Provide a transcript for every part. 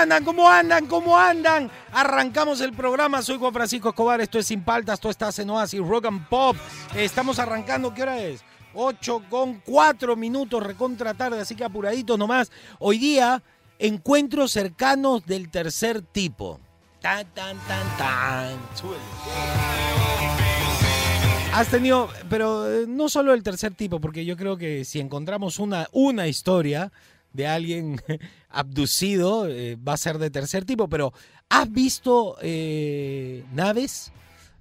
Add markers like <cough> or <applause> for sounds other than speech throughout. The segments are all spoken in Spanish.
Andan? ¿Cómo andan? ¿Cómo andan? Arrancamos el programa, soy Juan Francisco Escobar, esto es Sin Paltas, esto está en Oasis, Rock and Pop. Estamos arrancando, ¿qué hora es? 8 con 4 minutos, recontra tarde, así que apuradito nomás. Hoy día, encuentros cercanos del tercer tipo. Tan, tan, tan, tan. Has tenido, pero eh, no solo el tercer tipo, porque yo creo que si encontramos una, una historia de alguien <laughs> abducido, eh, va a ser de tercer tipo, pero ¿has visto eh, naves?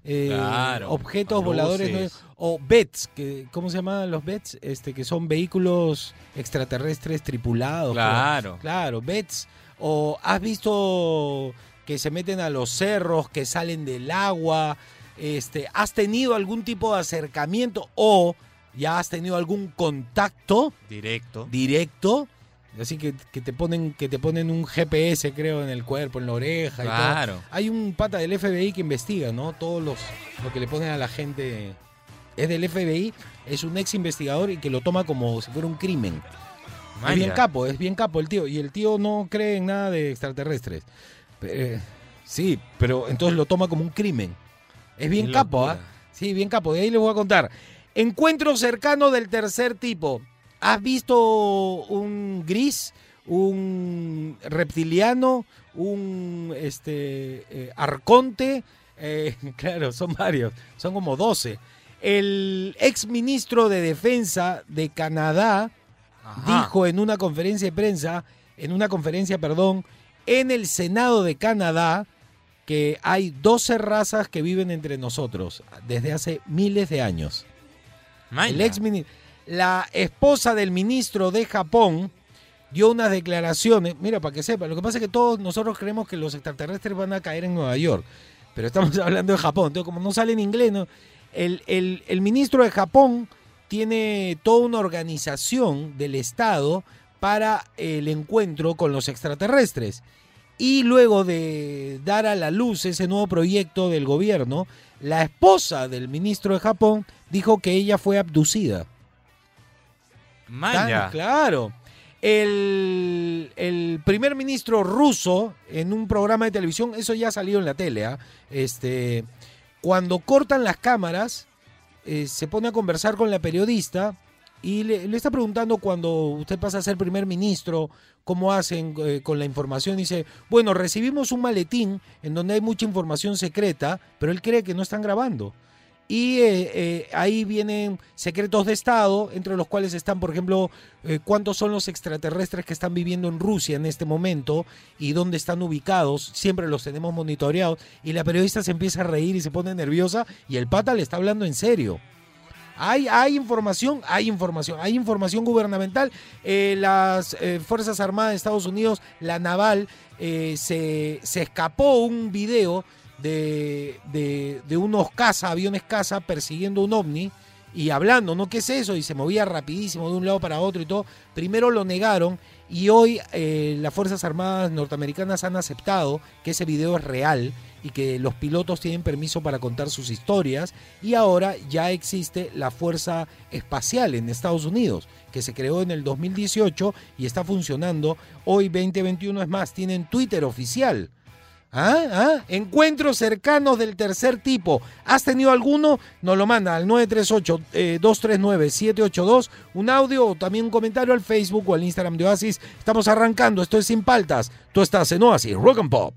Eh, Claro, objetos voladores o BETs, que, ¿cómo se llaman los BETs? Este, que son vehículos extraterrestres tripulados. Claro. Claro, BETs. O has visto que se meten a los cerros, que salen del agua. Este, ¿Has tenido algún tipo de acercamiento o ya has tenido algún contacto Directo. directo? Así que, que te ponen que te ponen un GPS, creo, en el cuerpo, en la oreja y todo. Claro. Hay un pata del FBI que investiga, ¿no? Todos los lo que le ponen a la gente es del FBI, es un ex investigador y que lo toma como si fuera un crimen. Es bien capo, es bien capo el tío. Y el tío no cree en nada de extraterrestres. Eh, sí, pero entonces lo toma como un crimen. Es bien capo, ¿ah? locura. Sí, bien capo. De ahí les voy a contar. Encuentro cercano del tercer tipo. ¿Has visto un gris, un reptiliano, un este eh, arconte? Eh, <laughs> claro, son varios, son como 12. El ex ministro de Defensa de Canadá Ajá. dijo en una conferencia de prensa, en una conferencia, perdón, en el Senado de Canadá, que hay 12 razas que viven entre nosotros desde hace miles de años. El ex mini- la esposa del ministro de Japón dio unas declaraciones, mira, para que sepa, lo que pasa es que todos nosotros creemos que los extraterrestres van a caer en Nueva York, pero estamos <laughs> hablando de Japón, como no sale en inglés, ¿no? el- el ministro de Japón tiene toda una organización del Estado para el encuentro con los extraterrestres. Y luego de dar a la luz ese nuevo proyecto del gobierno, la esposa del ministro de Japón dijo que ella fue abducida. Tan claro. El, el primer ministro ruso en un programa de televisión, eso ya salió en la tele, ¿ah? este, cuando cortan las cámaras, eh, se pone a conversar con la periodista y le, le está preguntando cuando usted pasa a ser primer ministro, cómo hacen eh, con la información. Dice, bueno, recibimos un maletín en donde hay mucha información secreta, pero él cree que no están grabando. Y eh, eh, ahí vienen secretos de Estado, entre los cuales están, por ejemplo, eh, cuántos son los extraterrestres que están viviendo en Rusia en este momento y dónde están ubicados. Siempre los tenemos monitoreados. Y la periodista se empieza a reír y se pone nerviosa y el pata le está hablando en serio. Hay, hay información, hay información, hay información gubernamental. Eh, las Fuerzas Armadas de Estados Unidos, la naval, se, se escapó un video de, de, unos caza, aviones caza, persiguiendo un ovni y hablando, ¿no? ¿Qué es eso? Y se movía rapidísimo de un lado para otro y todo. Primero lo negaron y hoy eh, las Fuerzas Armadas norteamericanas han aceptado que ese video es real y que los pilotos tienen permiso para contar sus historias y ahora ya existe la Fuerza Espacial en Estados Unidos que se creó en el 2018 y está funcionando hoy 2021 es más tienen Twitter oficial ¿Ah? ¿Ah? Encuentros cercanos del tercer tipo. ¿Has tenido alguno? Nos lo manda al 938-239-782. Un audio o también un comentario al Facebook o al Instagram de Oasis. Estamos arrancando. Esto es Sin Paltas. Tú estás en Oasis Rock and Pop.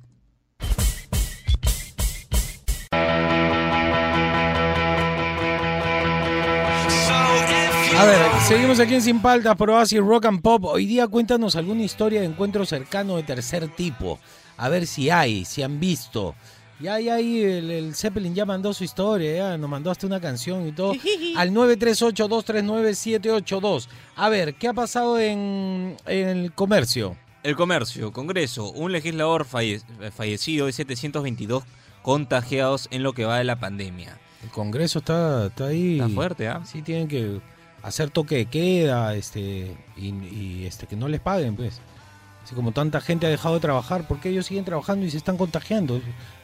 A ver, seguimos aquí en Sin Paltas por Oasis Rock and Pop. Hoy día cuéntanos alguna historia de encuentro cercano de tercer tipo. A ver si hay, si han visto. Ya, ya ahí el, el Zeppelin ya mandó su historia, ya nos mandó hasta una canción y todo. <laughs> Al 938-239-782. A ver, ¿qué ha pasado en, en el comercio? El comercio, Congreso, un legislador falle- fallecido y 722 contagiados en lo que va de la pandemia. El Congreso está, está ahí. Está fuerte, ¿ah? Sí, tienen que hacer toque de queda, este, y, y, este, que no les paguen, pues. Así como tanta gente ha dejado de trabajar, ¿por qué ellos siguen trabajando y se están contagiando?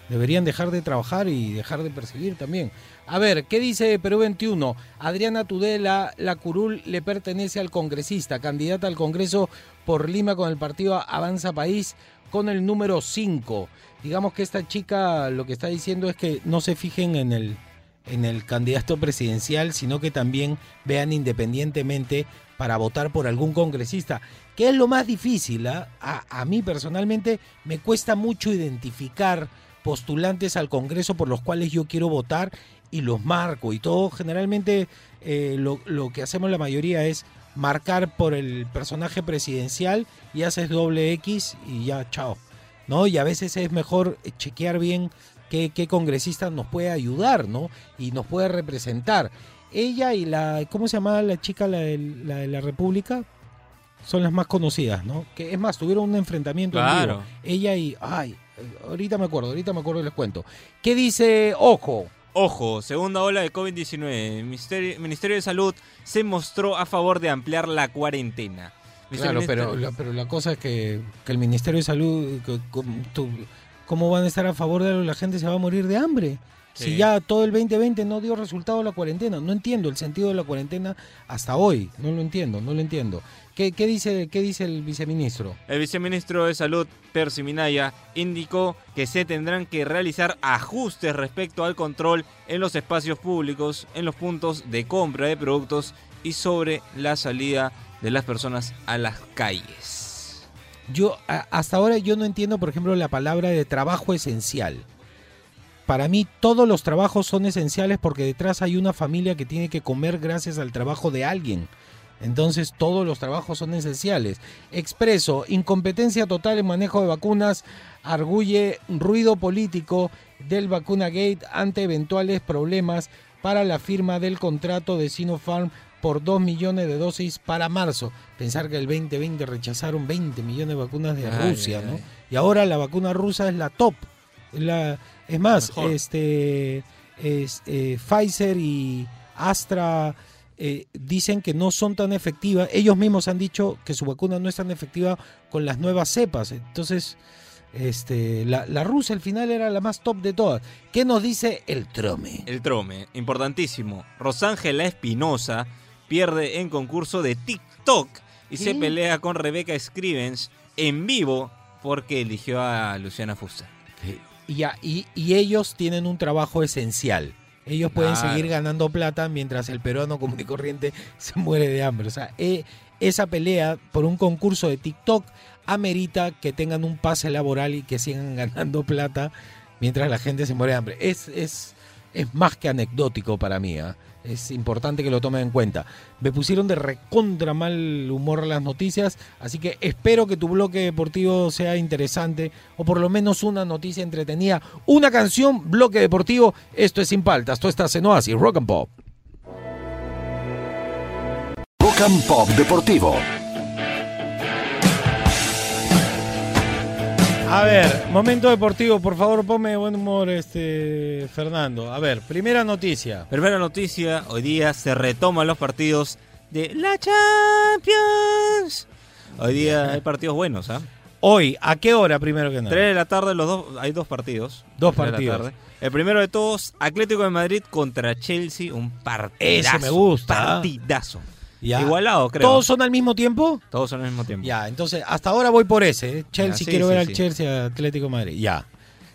Deberían dejar de trabajar y dejar de percibir también. A ver, ¿qué dice Perú 21? Adriana Tudela, la curul le pertenece al congresista, candidata al Congreso por Lima con el partido Avanza País con el número 5. Digamos que esta chica lo que está diciendo es que no se fijen en el, en el candidato presidencial, sino que también vean independientemente para votar por algún congresista, que es lo más difícil. ¿ah? A, mí personalmente me cuesta mucho identificar postulantes al Congreso por los cuales yo quiero votar y los marco y todo. Generalmente eh, lo, lo que hacemos la mayoría es marcar por el personaje presidencial y haces doble X y ya, chao. ¿No? Y a veces es mejor chequear bien qué, qué congresista nos puede ayudar, ¿no? Y nos puede representar. Ella y la, ¿cómo se llamaba la chica, la de la, de la República? Son las más conocidas, ¿no? Que es más, tuvieron un enfrentamiento. en vivo. Claro. Ella y, ay, ahorita me acuerdo, ahorita me acuerdo y les cuento. ¿Qué dice Ojo? Ojo, segunda ola de COVID-19. El Ministerio, Ministerio de Salud se mostró a favor de ampliar la cuarentena. Claro, pero la, pero la cosa es que, que el Ministerio de Salud, que- tú- ¿cómo van a estar a favor de algo? La gente se va a morir de hambre. Si ya todo el 2020 no dio resultado la cuarentena, no entiendo el sentido de la cuarentena hasta hoy, no lo entiendo, no lo entiendo. ¿Qué, qué dice, qué dice el viceministro? El viceministro de Salud, Percy Minaya, indicó que se tendrán que realizar ajustes respecto al control en los espacios públicos, en los puntos de compra de productos y sobre la salida de las personas a las calles. Yo a- hasta ahora yo no entiendo, por ejemplo, la palabra de trabajo esencial. Para mí todos los trabajos son esenciales porque detrás hay una familia que tiene que comer gracias al trabajo de alguien. Entonces todos los trabajos son esenciales. Expreso, incompetencia total en manejo de vacunas, arguye ruido político del vacuna gate ante eventuales problemas para la firma del contrato de Sinopharm por 2 millones de dosis para marzo. Pensar que el 2020 rechazaron 20 millones de vacunas de Ay, Rusia, ay, ¿no? ay. Y ahora la vacuna rusa es la top. Es, la, es más, mejor. este es, eh, Pfizer y Astra eh, dicen que no son tan efectivas. Ellos mismos han dicho que su vacuna no es tan efectiva con las nuevas cepas. Entonces, este, la, la rusa al final era la más top de todas. ¿Qué nos dice el trome? El trome, importantísimo. Rosángela Espinosa pierde en concurso de TikTok y se pelea con Rebeca Scrivens en vivo porque eligió a Luciana Fuster. Y, y, y ellos tienen un trabajo esencial. Ellos pueden Claro. seguir ganando plata mientras el peruano común y corriente <laughs> se muere de hambre. O sea, eh, esa pelea por un concurso de TikTok amerita que tengan un pase laboral y que sigan <laughs> ganando plata mientras la gente se muere de hambre. Es, es, es más que anecdótico para mí. ¿ah? Es importante que lo tomen en cuenta. Me pusieron de recontra mal humor las noticias, así que espero que tu bloque deportivo sea interesante o por lo menos una noticia entretenida. Una canción, bloque deportivo. Esto es Sin Paltas. Tú estás en Oasis, Rock and Pop. Rock and Pop Deportivo. A ver, momento deportivo, por favor, ponme de buen humor, este Fernando. A ver, primera noticia. Primera noticia, hoy día se retoman los partidos de la Champions. Hoy día hay partidos buenos, ¿ah? Hoy, ¿a qué hora primero que nada? 3 de la tarde, los dos, hay dos partidos. Dos Tres de la partidos. tarde. El primero de todos, Atlético de Madrid contra Chelsea, un partidazo. Ese me gusta, ¿ah? Partidazo. Ya. Igualado, creo. ¿Todos son al mismo tiempo? Todos son al mismo tiempo. Ya, entonces hasta ahora voy por ese. ¿eh? Chelsea, Ya, sí, quiero sí, ver al. Chelsea Atlético de Madrid. Ya.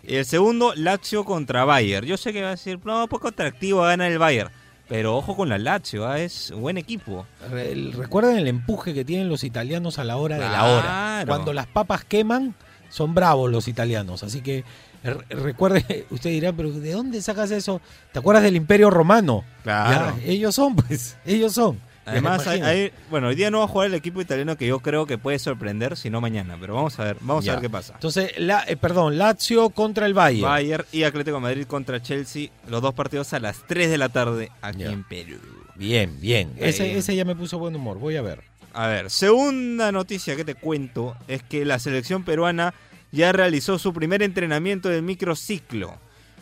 Y el segundo, Lazio contra Bayern. Yo sé que va a decir, no, poco atractivo gana el Bayern. Pero ojo con la Lazio, ¿ah? es un buen equipo. Re- Recuerden el empuje que tienen los italianos a la hora de la hora. Claro. Cuando las papas queman, son bravos los italianos. Así que re- recuerde, <laughs> usted dirá, pero ¿de dónde sacas eso? ¿Te acuerdas del Imperio Romano? Claro. Ya, ellos son, pues, ellos son. Además, Ya, hay, bueno, hoy día no va a jugar el equipo italiano que yo creo que puede sorprender, sino mañana. Pero vamos a ver, vamos Ya. a ver qué pasa. Entonces, la, eh, perdón, Lazio contra el Bayern. Bayern y Atlético de Madrid contra Chelsea, los dos partidos a las 3 de la tarde aquí Ya. en Perú. Bien, bien. Ese, ese ya me puso buen humor. Voy a ver. A ver, segunda noticia que te cuento es que la selección peruana ya realizó su primer entrenamiento del microciclo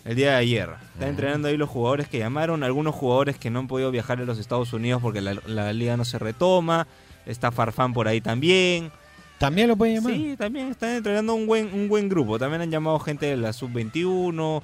el día de ayer. Están entrenando ahí los jugadores que llamaron, algunos jugadores que no han podido viajar a los Estados Unidos porque la, la liga no se retoma. Está Farfán por ahí también. ¿También lo pueden llamar? Sí, también están entrenando un buen, un buen grupo. También han llamado gente de la sub-21.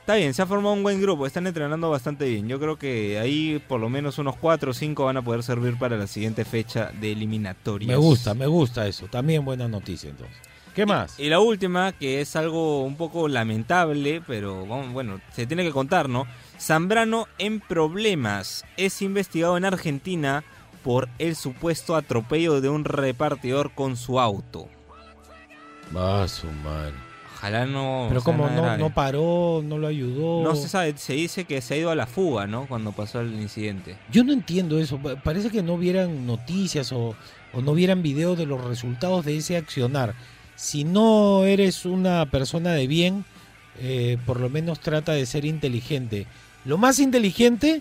Está bien, se ha formado un buen grupo. Están entrenando bastante bien. Yo creo que ahí por lo menos unos 4 o 5 van a poder servir para la siguiente fecha de eliminatorias. Me gusta, me gusta eso. También buena noticia entonces. ¿Qué más? Y, y la última, que es algo un poco lamentable, pero bueno, se tiene que contar, ¿no? Zambrano en problemas. Es investigado en Argentina por el supuesto atropello de un repartidor con su auto. Va su man. Ojalá no. Pero como no, no, paró, no lo ayudó. No se sabe, se dice que se ha ido a la fuga, ¿no? Cuando pasó el incidente. Yo no entiendo eso. Parece que no vieran noticias o, o no vieran videos de los resultados de ese accionar. Si no eres una persona de bien, eh, por lo menos trata de ser inteligente. Lo más inteligente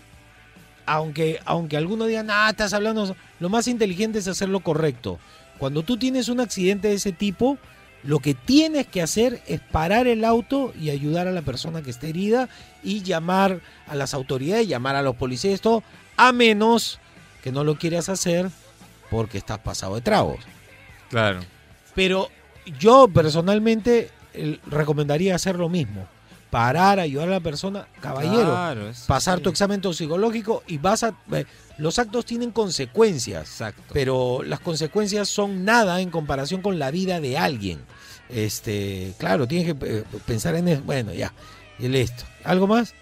aunque, aunque algunos digan, ah, estás hablando, lo más inteligente es hacer lo correcto. Cuando tú tienes un accidente de ese tipo, lo que tienes que hacer es parar el auto y ayudar a la persona que esté herida y llamar a las autoridades, llamar a los policías, todo, a menos que no lo quieras hacer porque estás pasado de tragos. Claro. Pero yo personalmente recomendaría hacer lo mismo parar, ayudar a la persona, caballero, claro, pasar sí. tu examen toxicológico y vas a... Eh, los actos tienen consecuencias, Exacto. pero las consecuencias son nada en comparación con la vida de alguien. Este, claro, tienes que eh, pensar en eso. Bueno, ya, y listo. ¿Algo más?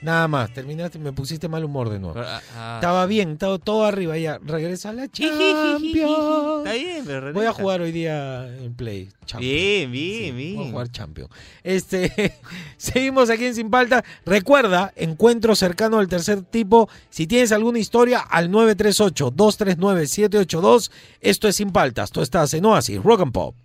Nada más, terminaste, me pusiste mal humor de nuevo. Ah, ah, Estaba bien, estaba todo arriba ya. Regresa a la Champions. <laughs> Está bien, pero regresa. Voy a jugar hoy día en Play. Champions. Bien, bien, Sí, bien. Voy a jugar Champion. Este, <laughs> seguimos aquí en Sin Palta. Recuerda, encuentro cercano al tercer tipo. Si tienes alguna historia, al 938-239-782. Esto es Sin Paltas. Tú estás en Oasis, Rock and Pop.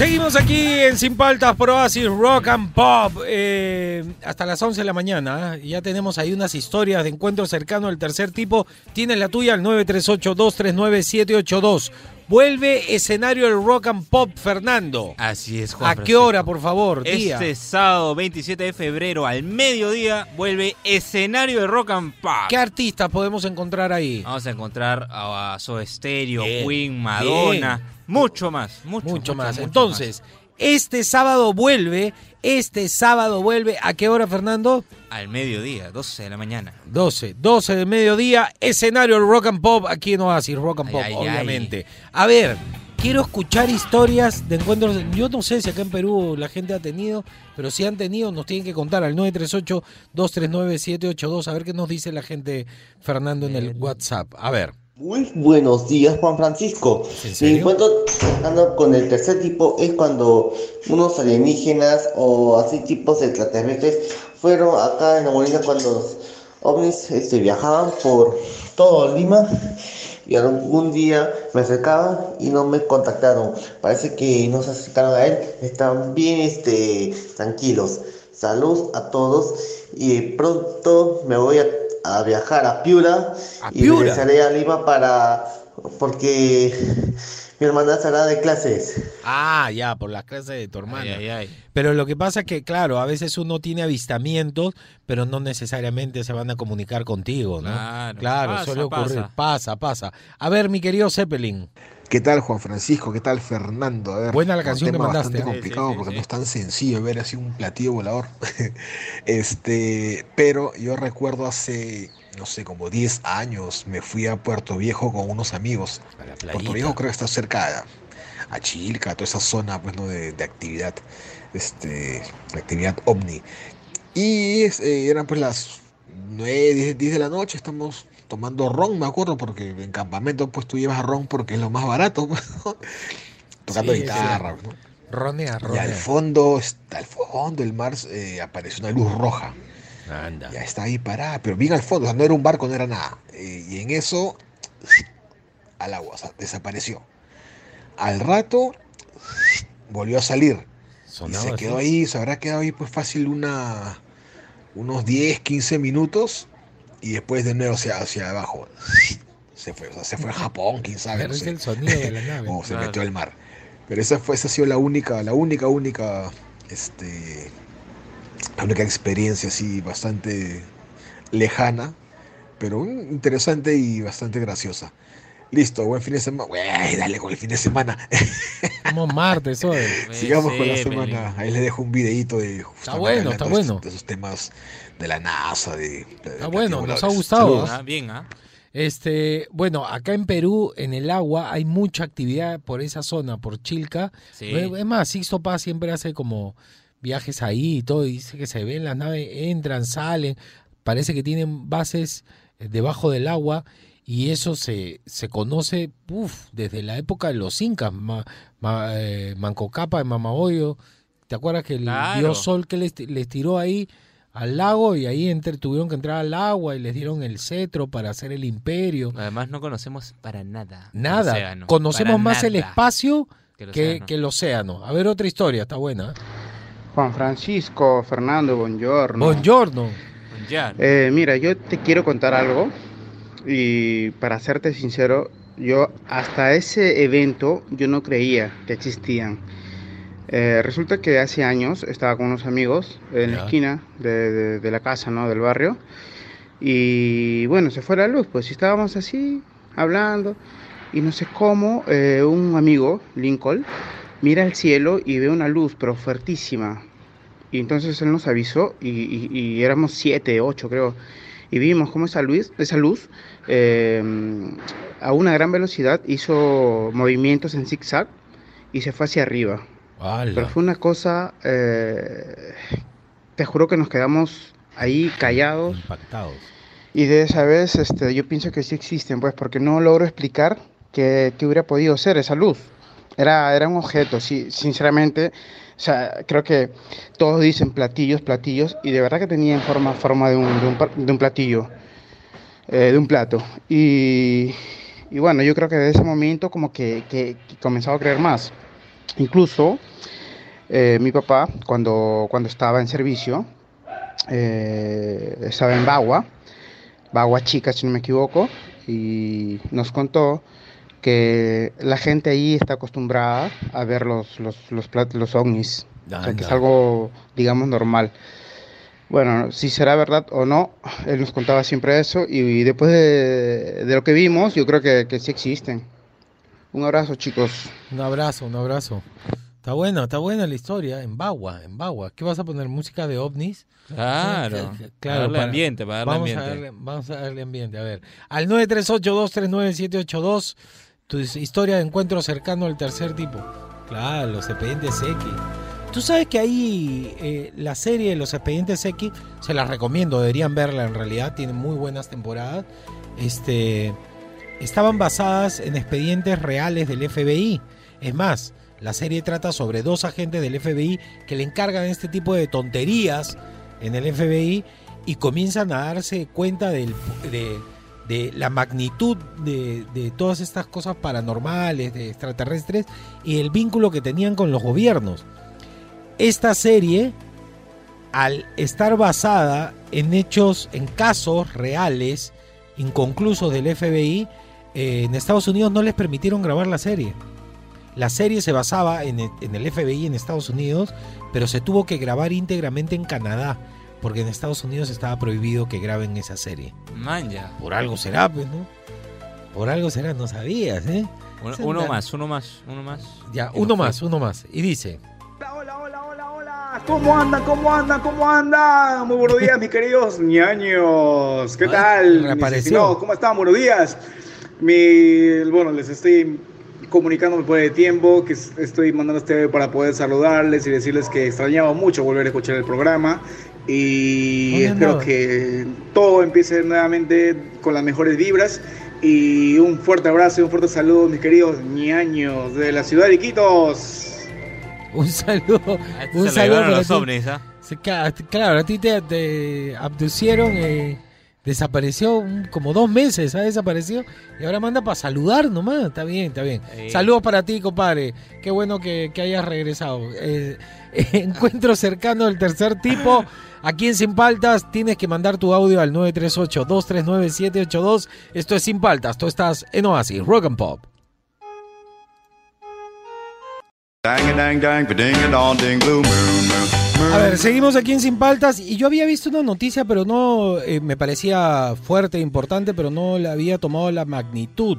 Seguimos aquí en Sin Paltas por Oasis Rock and Pop eh, hasta las 11 de la mañana. ¿eh? Ya tenemos ahí unas historias de encuentro cercano al tercer tipo. Tienes la tuya al 938-239-782. Vuelve escenario del Rock and Pop, Fernando. Así es, Juan ¿A qué hora, por favor? Día. Este sábado 27 de febrero al mediodía vuelve escenario de Rock and Pop. ¿Qué artistas podemos encontrar ahí? Vamos a encontrar a Soda Stereo, Bien, Queen, Madonna, bien. mucho más, mucho, mucho, más. mucho Entonces, este sábado vuelve, este sábado vuelve. ¿A qué hora, Fernando? al mediodía, 12 de la mañana. 12, 12 del mediodía, escenario Rock and Pop, aquí en Oasis, Rock and Ay, Pop, ay, obviamente. A ver, quiero escuchar historias de encuentros. Yo no sé si acá en Perú la gente ha tenido, pero si han tenido, nos tienen que contar al 938-239-782, a ver qué nos dice la gente, Fernando, en el WhatsApp. A ver. Muy buenos días, Juan Francisco. ¿En Mi serio? encuentro cercano con el tercer tipo es cuando unos alienígenas o así tipos extraterrestres fueron acá en la Molina cuando los ovnis este, viajaban por todo Lima y algún día me acercaban y no me contactaron. Parece que no se acercaron a él, están bien este, tranquilos. Salud a todos y pronto me voy a, a viajar a Piura ¿A y Piura? regresaré a Lima para porque mi hermana estará de clases. Ah, ya, por las clases de tu hermana. Ay, ay, ay. Pero lo que pasa es que, claro, a veces uno tiene avistamientos, pero no necesariamente se van a comunicar contigo, ¿no? Claro. Pasa, suele ocurrir. pasa. Pasa, pasa. A ver, mi querido Zeppelin. ¿Qué tal Juan Francisco? ¿Qué tal Fernando? A ver, Buena la un canción que tema mandaste, bastante ¿eh? complicado Sí, sí, porque sí. no es tan sencillo ver así un platillo volador. <laughs> este, pero yo recuerdo hace, no sé, como 10 años me fui a Puerto Viejo con unos amigos. Puerto. Viejo creo que está cerca a, a Chilca, toda esa zona pues, ¿no? de, de actividad, este, actividad ovni. Y es- eh, eran pues las 9, 10, 10 de la noche, estamos tomando ron, me acuerdo, porque en campamento pues tú llevas ron porque es lo más barato, <laughs> ¿no? tocando Sí, sí. guitarra. ¿no? Ronea, Y al ronea. fondo, está al fondo del mar eh, apareció una luz roja. Anda. Ya está ahí parada, pero bien al fondo, o sea, no era un barco, no era nada. Eh, y en eso, al agua, o sea, desapareció. Al rato, volvió a salir. Y Sonaba se así. quedó ahí, se habrá quedado ahí pues fácil una, unos 10, 15 minutos. Y después de nuevo hacia, hacia abajo. Se fue, o sea, se fue a Japón, quién sabe. Pero no es sé. el sonido de la <laughs> nave. o se Claro. metió al mar. Pero esa fue, esa ha sido la única, la única, única, este, la única experiencia así bastante lejana, pero interesante y bastante graciosa. Listo, buen fin de semana. Dale con el fin de semana. <laughs> Como martes hoy. Sigamos con la semana. Ahí les dejo un videito de justamente bueno, está de bueno. esos- de esos temas de la NASA, de, de Está bueno, nos ha gustado. Ah, bien, ¿ah? Este, bueno, acá en Perú, en el agua, hay mucha actividad por esa zona, por Chilca. Sí. Es más, Sixto Paz siempre hace como viajes ahí y todo, y dice que se ven las naves, entran, salen, parece que tienen bases eh, debajo del agua, y eso se, se conoce uf, desde la época de los incas, Ma- Ma- eh, Manco Cápac, de Mamahoyo. ¿Te acuerdas que el Claro. dios Sol que les, les tiró ahí al lago y ahí entre- tuvieron que entrar al agua y les dieron el cetro para hacer el imperio? Además no conocemos para nada. el Nada, océano, conocemos para más el espacio que el que, océano. que el océano. A ver otra historia, está buena. ¿eh? Juan Francisco, Fernando, buongiorno. Buongiorno. Eh, mira, yo te quiero contar algo y para serte sincero, yo hasta ese evento yo no creía que existían. Eh, resulta que hace años estaba con unos amigos en la esquina de, de- de la casa, ¿no? Del barrio. Y bueno, se fue la luz, pues y estábamos así, hablando. Y no sé cómo, eh, un amigo, Lincoln, mira al cielo y ve una luz, pero fuertísima. Y entonces él nos avisó y, y- y éramos siete, ocho creo. Y vimos cómo esa luz, esa luz eh, a una gran velocidad hizo movimientos en zigzag y se fue hacia arriba. Pero fue una cosa, eh, te juro que nos quedamos ahí callados Impactados. y de esa vez este, yo pienso que sí existen, pues porque no logro explicar qué, hubiera podido ser esa luz. Era, era un objeto, sí, sinceramente. O sea, creo que todos dicen platillos, platillos, y de verdad que tenía en forma, forma de, un, de, un, pa- de un platillo, eh, de un plato. Y, y bueno, yo creo que desde ese momento como que, que, que comenzaba a creer más. Incluso eh, mi papá, cuando, cuando estaba en servicio, eh, estaba en Bagua, Bagua Chica, si no me equivoco, y nos contó que la gente ahí está acostumbrada a ver los, los, los, plat- los ovnis, o sea, que es algo, digamos, normal. Bueno, si será verdad o no, él nos contaba siempre eso, y, después de, de lo que vimos, yo creo que, que sí existen. Un abrazo, chicos. Un abrazo, un abrazo. Está buena, está buena la historia. En Bagua, en Bagua. ¿Qué vas a poner? ¿Música de ovnis? Claro. Sí, Para darle ambiente, para darle vamos ambiente. A darle, vamos a darle ambiente. A ver, al 938-239-782, tu historia de encuentro cercano al tercer tipo. Claro, los expedientes X. Tú sabes que ahí eh, la serie de los expedientes X, se las recomiendo, deberían verla en realidad, tiene muy buenas temporadas. Este, estaban basadas en expedientes reales del FBI. Es más, la serie trata sobre dos agentes del FBI que le encargan este tipo de tonterías en el FBI y comienzan a darse cuenta del- de, la magnitud de, de todas estas cosas paranormales, de extraterrestres y el vínculo que tenían con los gobiernos. Esta serie, al estar basada en hechos, en casos reales, inconclusos del FBI, eh, en Estados Unidos no les permitieron grabar la serie. La serie se basaba en el, en el FBI en Estados Unidos, pero se tuvo que grabar íntegramente en Canadá, porque en Estados Unidos estaba prohibido que graben esa serie. Man, ya. Por algo será, pues, ¿no? Por algo será, no sabías, ¿eh? Uno, más, uno más, uno más. Ya, uno fue. más, uno más. Y dice, Hola, hola, hola, hola, hola. ¿Cómo andan? ¿Cómo andan? ¿Cómo andan? Muy buenos días, mis queridos ñaños. ¿Qué Ay, tal? estimados? ¿Cómo están? Buenos días. Mi, bueno, les estoy comunicándome por el tiempo que es- estoy mandando este para poder saludarles y decirles que extrañaba mucho volver a escuchar el programa y ¿Dónde espero que todo empiece nuevamente con las mejores vibras y un fuerte abrazo y un fuerte saludo, mis queridos ñaños de la ciudad de Iquitos. un saludo. A este Un se saludo para los ovnis, ¿ah? Ca- Claro, a ti te, te abducieron eh, Desapareció como dos meses, ha desaparecido. Y ahora manda para saludar nomás. Está bien, está bien. Sí. Saludos para ti, compadre. Qué bueno que, que hayas regresado. Eh, <laughs> encuentro cercano del tercer tipo. Aquí en Sin Paltas tienes que mandar tu audio al 938-239-782. Esto es Sin Paltas. Tú estás en Oasis, Rock and Pop. Dang dang dang, ding dong ding blue moon moon. A ver, seguimos aquí en Sin Paltas y yo había visto una noticia, pero no eh, me parecía fuerte, importante, pero no le había tomado la magnitud.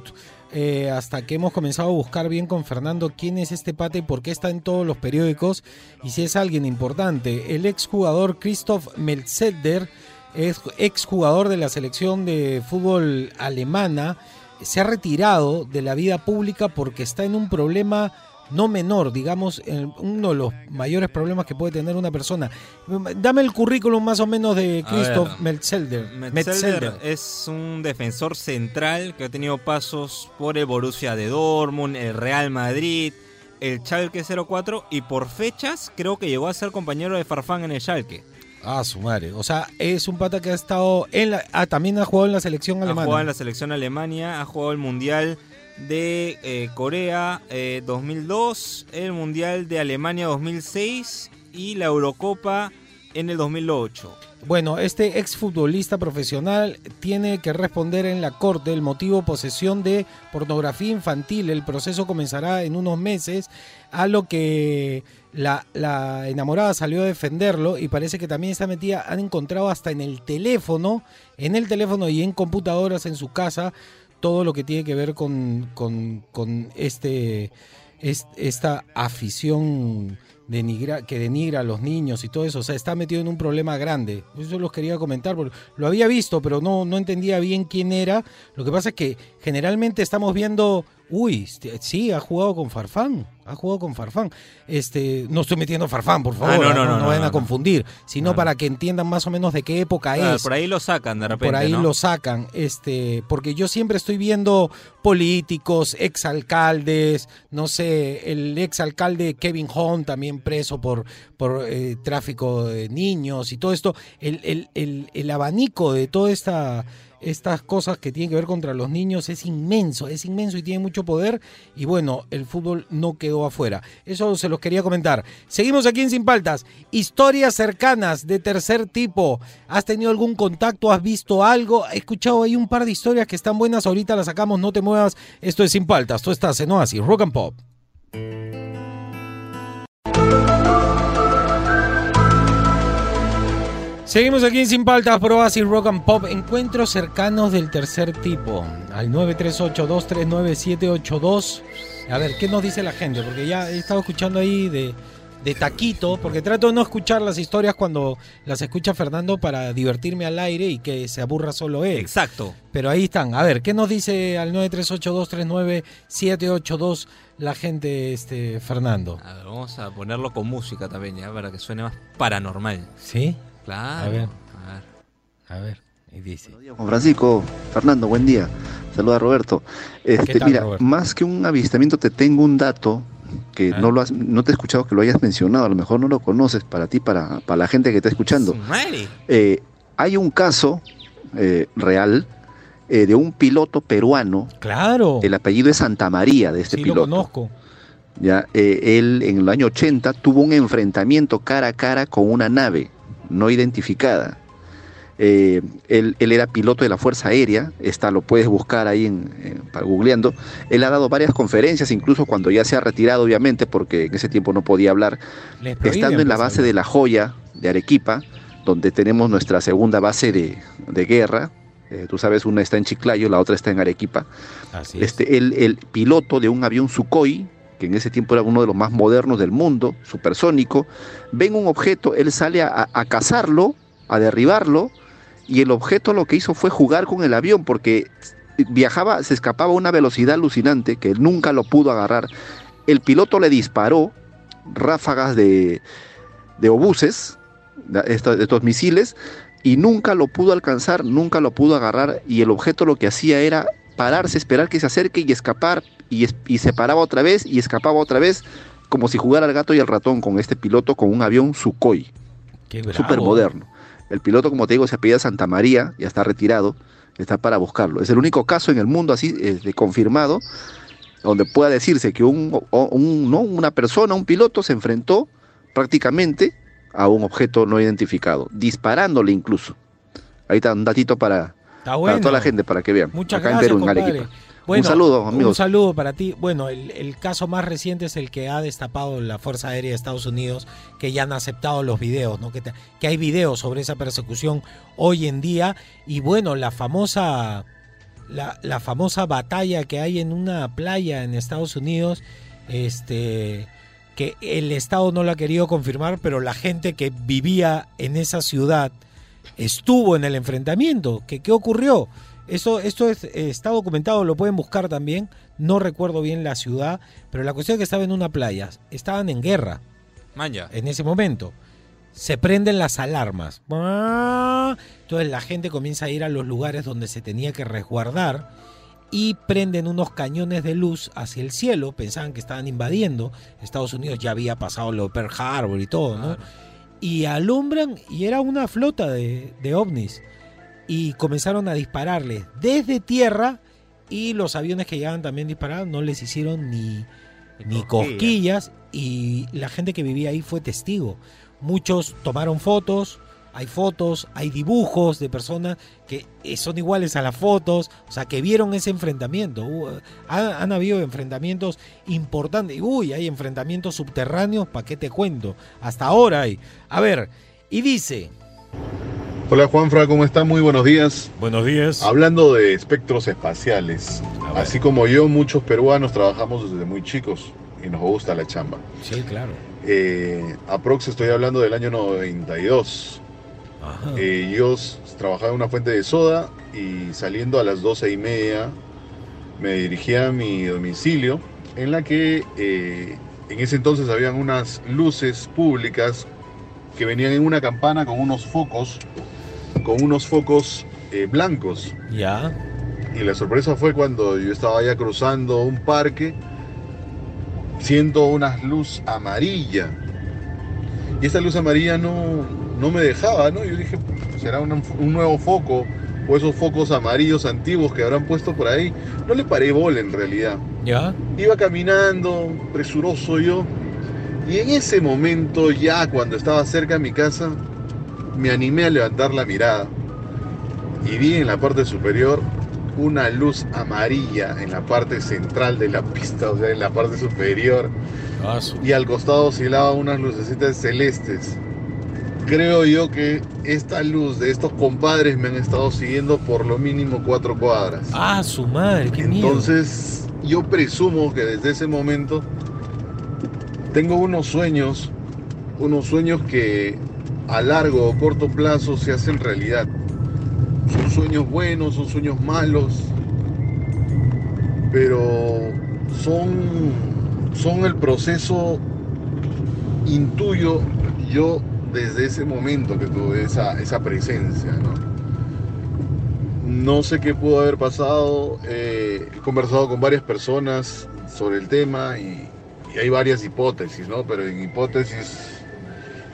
eh, hasta que hemos comenzado a buscar bien con Fernando quién es este pata y por qué está en todos los periódicos y si es alguien importante. El exjugador Christoph Melzeder, es exjugador de la selección de fútbol alemana, se ha retirado de la vida pública porque está en un problema no menor, digamos, uno de los mayores problemas que puede tener una persona. Dame el currículum más o menos de Christoph Metzelder. Metzelder es un defensor central que ha tenido pasos por el Borussia de Dortmund, el Real Madrid, el Schalke 04 y por fechas creo que llegó a ser compañero de Farfán en el Schalke. Ah, su madre. O sea, es un pata que ha estado en la... Ah, también ha jugado en la selección Ha alemana. jugado en la selección Alemania, ha jugado el Mundial de eh, Corea eh, 2002, el Mundial de Alemania 2006 y la Eurocopa en el 2008. Bueno, este exfutbolista profesional tiene que responder en la corte el motivo posesión de pornografía infantil. El proceso comenzará en unos meses, a lo que la, la enamorada salió a defenderlo y parece que también está metida, han encontrado hasta en el teléfono, en el teléfono y en computadoras en su casa, todo lo que tiene que ver con, con, con este, es- esta afición denigra, que denigra a los niños y todo eso. O sea, está metido en un problema grande. Eso los quería comentar, porque lo había visto, pero no, no entendía bien quién era. Lo que pasa es que generalmente estamos viendo, uy, este, sí, ha jugado con Farfán, ha jugado con Farfán. Este, no estoy metiendo Farfán, por favor, Ah, no, no, no, no, no, vayan a confundir, sino No, no. para que entiendan más o menos de qué época Claro, es por ahí lo sacan de repente. por ahí lo sacan, este, porque yo siempre estoy viendo políticos, exalcaldes, no sé, el exalcalde Kevin Hunt también preso por, por eh, tráfico de niños y todo esto, el, el- el- el abanico de toda esta estas cosas que tienen que ver contra los niños es inmenso, es inmenso y tiene mucho poder. Y bueno, el fútbol no quedó afuera. Eso se los quería comentar. Seguimos aquí en Sin Paltas. Historias cercanas de tercer tipo. ¿Has tenido algún contacto? ¿Has visto algo? He escuchado ahí un par de historias que están buenas. Ahorita las sacamos, no te muevas. Esto es Sin Paltas. Tú estás en Oasis, Rock and Pop. Seguimos aquí en Sin Paltas, por Oasis Rock and Pop. Encuentros cercanos del tercer tipo. Al 938-239-782. A ver, ¿qué nos dice la gente? Porque ya he estado escuchando ahí de, de taquito, porque trato de no escuchar las historias cuando las escucha Fernando para divertirme al aire y que se aburra solo él. Exacto. Pero ahí están. A ver, ¿qué nos dice al 938-239-782 la gente, este, Fernando? A ver, vamos a ponerlo con música también, ya, para que suene más paranormal. ¿Sí? Claro. A ver. A ver. A ver, y dice. Juan Francisco, Fernando, buen día. Saluda Roberto. Este, tal, mira, Roberto? más que un avistamiento, te tengo un dato que Ah. no lo has, no te he escuchado que lo hayas mencionado, a lo mejor no lo conoces para ti, para, para la gente que está escuchando. Eh, hay un caso eh, real eh, de un piloto peruano, Claro. el apellido es Santa María de este sí, piloto. lo conozco. Ya, eh, él en el año 80 tuvo un enfrentamiento cara a cara con una nave no identificada. Eh, él, él era piloto de la Fuerza Aérea, esta lo puedes buscar ahí en, googleando. Él ha dado varias conferencias, incluso cuando ya se ha retirado, obviamente, porque en ese tiempo no podía hablar, estando en la pues, base de La Joya de Arequipa, donde tenemos nuestra segunda base de, de guerra. Eh, tú sabes, una está en Chiclayo, la otra está en Arequipa. Así es. Este, el, el piloto de un avión Sukhoi, que en ese tiempo era uno de los más modernos del mundo, supersónico, ven un objeto, él sale a, cazarlo, a derribarlo, y el objeto lo que hizo fue jugar con el avión, porque viajaba, se escapaba a una velocidad alucinante que nunca lo pudo agarrar. El piloto le disparó ráfagas de, de obuses, de estos misiles, y nunca lo pudo alcanzar, nunca lo pudo agarrar, y el objeto lo que hacía era pararse, esperar que se acerque y escapar, y, se paraba otra vez y escapaba otra vez, como si jugara al gato y al ratón con este piloto con un avión Sukhoi, súper moderno. El piloto, como te digo, se apellida Santa María, ya está retirado, está para buscarlo. Es el único caso en el mundo así eh, de confirmado donde pueda decirse que un, ¿no? una persona, un piloto, se enfrentó prácticamente a un objeto no identificado, disparándole incluso. Ahí está un datito para, para toda la gente, para que vean. Muchas Acá gracias, en Perú, en compadre. Arequipa. Bueno, un saludo, amigos. Un saludo para ti. Bueno, el, el caso más reciente es el que ha destapado la Fuerza Aérea de Estados Unidos, que ya han aceptado los videos, ¿no? Que, te- que hay videos sobre esa persecución hoy en día. Y bueno, la famosa, la, la famosa batalla que hay en una playa en Estados Unidos, este que el Estado no lo ha querido confirmar, pero la gente que vivía en esa ciudad estuvo en el enfrentamiento. ¿Qué, qué ocurrió? Esto, esto es, eh, está documentado, lo pueden buscar también. No recuerdo bien la ciudad, pero la cuestión es que estaba en una playa. Estaban en guerra Manja. en ese momento. Se prenden las alarmas. Entonces la gente comienza a ir a los lugares donde se tenía que resguardar y prenden unos cañones de luz hacia el cielo. Pensaban que estaban invadiendo. Estados Unidos ya había pasado lo de Pearl Harbor y todo, ¿no? Y alumbran y era una flota de, de ovnis. Y comenzaron a dispararles desde tierra y los aviones que llegaban también disparaban no les hicieron ni, ni cosquillas y la gente que vivía ahí fue testigo. Muchos tomaron fotos, hay fotos, hay dibujos de personas que eh, son iguales a las fotos, o sea, que vieron ese enfrentamiento. Han, han habido enfrentamientos importantes. Uy, hay enfrentamientos subterráneos, ¿para qué te cuento? Hasta ahora hay. A ver, y dice... Hola Juanfra, ¿cómo está? Muy buenos días. Buenos días. Hablando de espectros espaciales, así como yo, muchos peruanos trabajamos desde muy chicos y nos gusta la chamba. Sí, claro. Eh, aprox estoy hablando del año 92. Eh, yo trabajaba en una fuente de soda y saliendo a las doce y media me dirigía a mi domicilio en la que eh, en ese entonces habían unas luces públicas que venían en una campana con unos focos, con unos focos eh, blancos. Ya. Y la sorpresa fue cuando yo estaba ya cruzando un parque, siento una luz amarilla. Y esta luz amarilla no, no me dejaba, ¿no? Yo dije, será un, un nuevo foco o esos focos amarillos antiguos que habrán puesto por ahí. No le paré bola en realidad. ¿Ya? Iba caminando, presuroso yo, y en ese momento, ya cuando estaba cerca de mi casa, me animé a levantar la mirada y vi en la parte superior una luz amarilla en la parte central de la pista, o sea, en la parte superior, y al costado oscilaban unas lucecitas celestes. Creo yo que esta luz de estos compadres me han estado siguiendo por lo mínimo cuatro cuadras. Ah, su madre, qué miedo. Entonces, yo presumo que desde ese momento tengo unos sueños, unos sueños que a largo o corto plazo se hacen realidad. Son sueños buenos, son sueños malos, pero son, son el proceso, intuyo yo desde ese momento que tuve esa, esa presencia, ¿no? Sé qué pudo haber pasado. eh, he conversado con varias personas sobre el tema y, y hay varias hipótesis, ¿no? Pero en hipótesis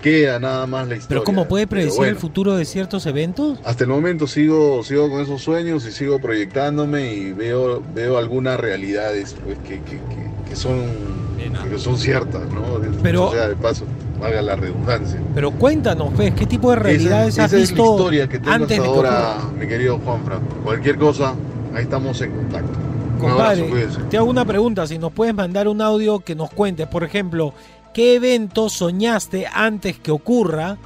queda nada más la historia. Pero ¿cómo puede predecir bueno, el futuro de ciertos eventos? Hasta el momento sigo, sigo con esos sueños y sigo proyectándome y veo, veo algunas realidades pues, que, que- que- que son, que son ciertas, ¿no? Pero- o sea, de paso, valga la redundancia. Pero cuéntanos, pues, ¿qué tipo de realidades esa, has esa es la historia que tengo antes hasta ahora, mi querido Juanfra. Cualquier cosa, ahí estamos en contacto. Un Compadre, abrazo, te hago una pregunta, si nos puedes mandar un audio que nos cuentes, por ejemplo, ¿qué evento soñaste antes que ocurra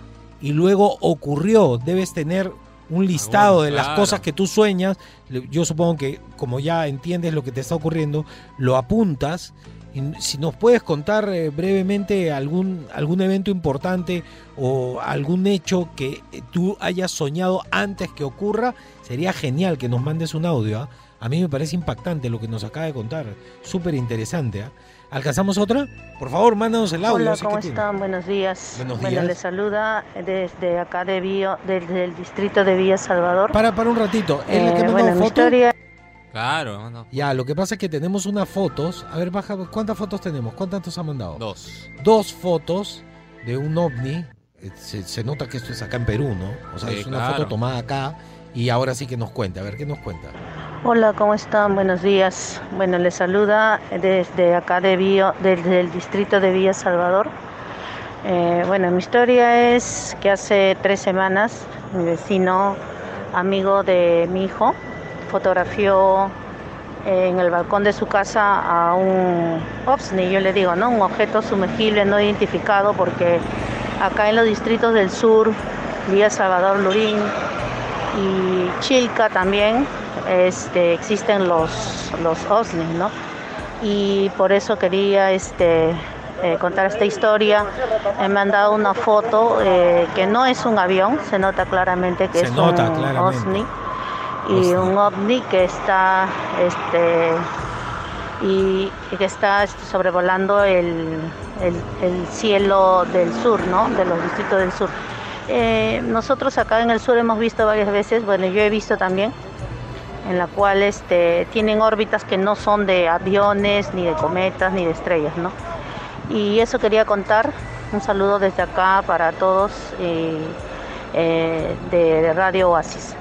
y luego ocurrió? Debes tener un listado de las claro. cosas que tú sueñas. Yo supongo que como ya entiendes lo que te está ocurriendo, lo apuntas. Y si nos puedes contar eh, brevemente algún, algún evento importante o algún hecho que eh, tú hayas soñado antes que ocurra, sería genial que nos mandes un audio. ¿ah? A mí me parece impactante lo que nos acaba de contar. Súper interesante. ¿ah? ¿Alcanzamos otra? Por favor, mándanos el audio. Hola, no ¿cómo qué tiene. están? Buenos días. Buenos bueno, días. les saluda desde acá de Villa, desde el distrito de Villa Salvador. Para, para un ratito. ¿Es la que Eh, mandó bueno, foto? historia Claro, mano. Ya, lo que pasa es que tenemos unas fotos. A ver, baja, ¿cuántas fotos tenemos? ¿Cuántas nos ha mandado? Dos. Dos fotos de un ovni eh, se, se nota que esto es acá en Perú, ¿no? O sea, Sí, es una claro. foto tomada acá y ahora sí que nos cuenta. A ver, ¿qué nos cuenta? Hola, ¿cómo están? Buenos días. Bueno, les saluda desde acá de Bio, desde el distrito de Villa Salvador. Eh, bueno, mi historia es que hace tres semanas mi vecino, amigo de mi hijo, fotografió en el balcón de su casa a un OVNI, yo le digo, ¿no? Un objeto sumergible no identificado porque acá en los distritos del sur, Villa Salvador, Lurín, y Chilca también este, existen los, los OSNI, ¿no? Y por eso quería este, eh, contar esta historia. Eh, me han dado una foto eh, que no es un avión, se nota claramente que Se es nota un claramente. OSNI. Y un ovni que está este, y, y que está este, sobrevolando el, el- el cielo del sur, ¿no? De los distritos del sur. Eh, nosotros acá en el sur hemos visto varias veces, bueno, yo he visto también, en la cual este, tienen órbitas que no son de aviones, ni de cometas, ni de estrellas, ¿no? Y eso quería contar. Un saludo desde acá para todos eh, eh, de Radio Oasis.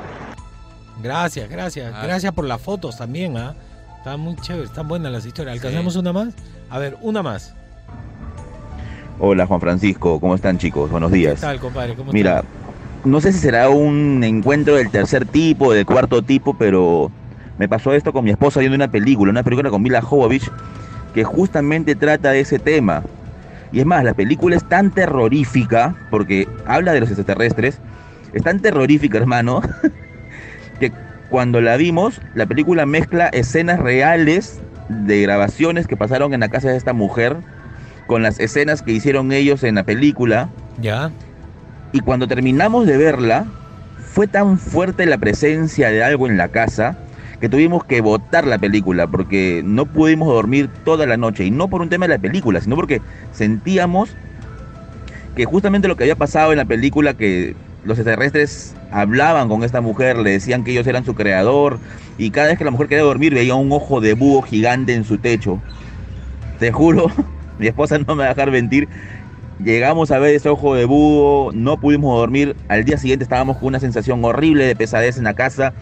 Gracias, gracias. Ah. Gracias por las fotos también, ¿ah? Están muy chéveres, están buenas las historias. ¿Alcanzamos una más? A ver, una más. Hola Juan Francisco, ¿cómo están chicos? Buenos ¿Qué días. tal, compadre? ¿Cómo Mira, no sé si será un encuentro del tercer tipo, del cuarto tipo, pero me pasó esto con mi esposa viendo una película, una película con Mila Jovovich, que justamente trata de ese tema. Y es más, la película es tan terrorífica, porque habla de los extraterrestres, es tan terrorífica, hermano, <laughs> que cuando la vimos, la película mezcla escenas reales de grabaciones que pasaron en la casa de esta mujer con las escenas que hicieron ellos en la película. Ya. Y cuando terminamos de verla, fue tan fuerte la presencia de algo en la casa que tuvimos que botar la película porque no pudimos dormir toda la noche. Y no por un tema de la película, sino porque sentíamos que justamente lo que había pasado en la película, que los extraterrestres hablaban con esta mujer, le decían que ellos eran su creador, y cada vez que la mujer quería dormir veía un ojo de búho gigante en su techo. Te juro, mi esposa no me va a dejar mentir. Llegamos a ver ese ojo de búho, no pudimos dormir. Al día siguiente estábamos con una sensación horrible de pesadez en la casa.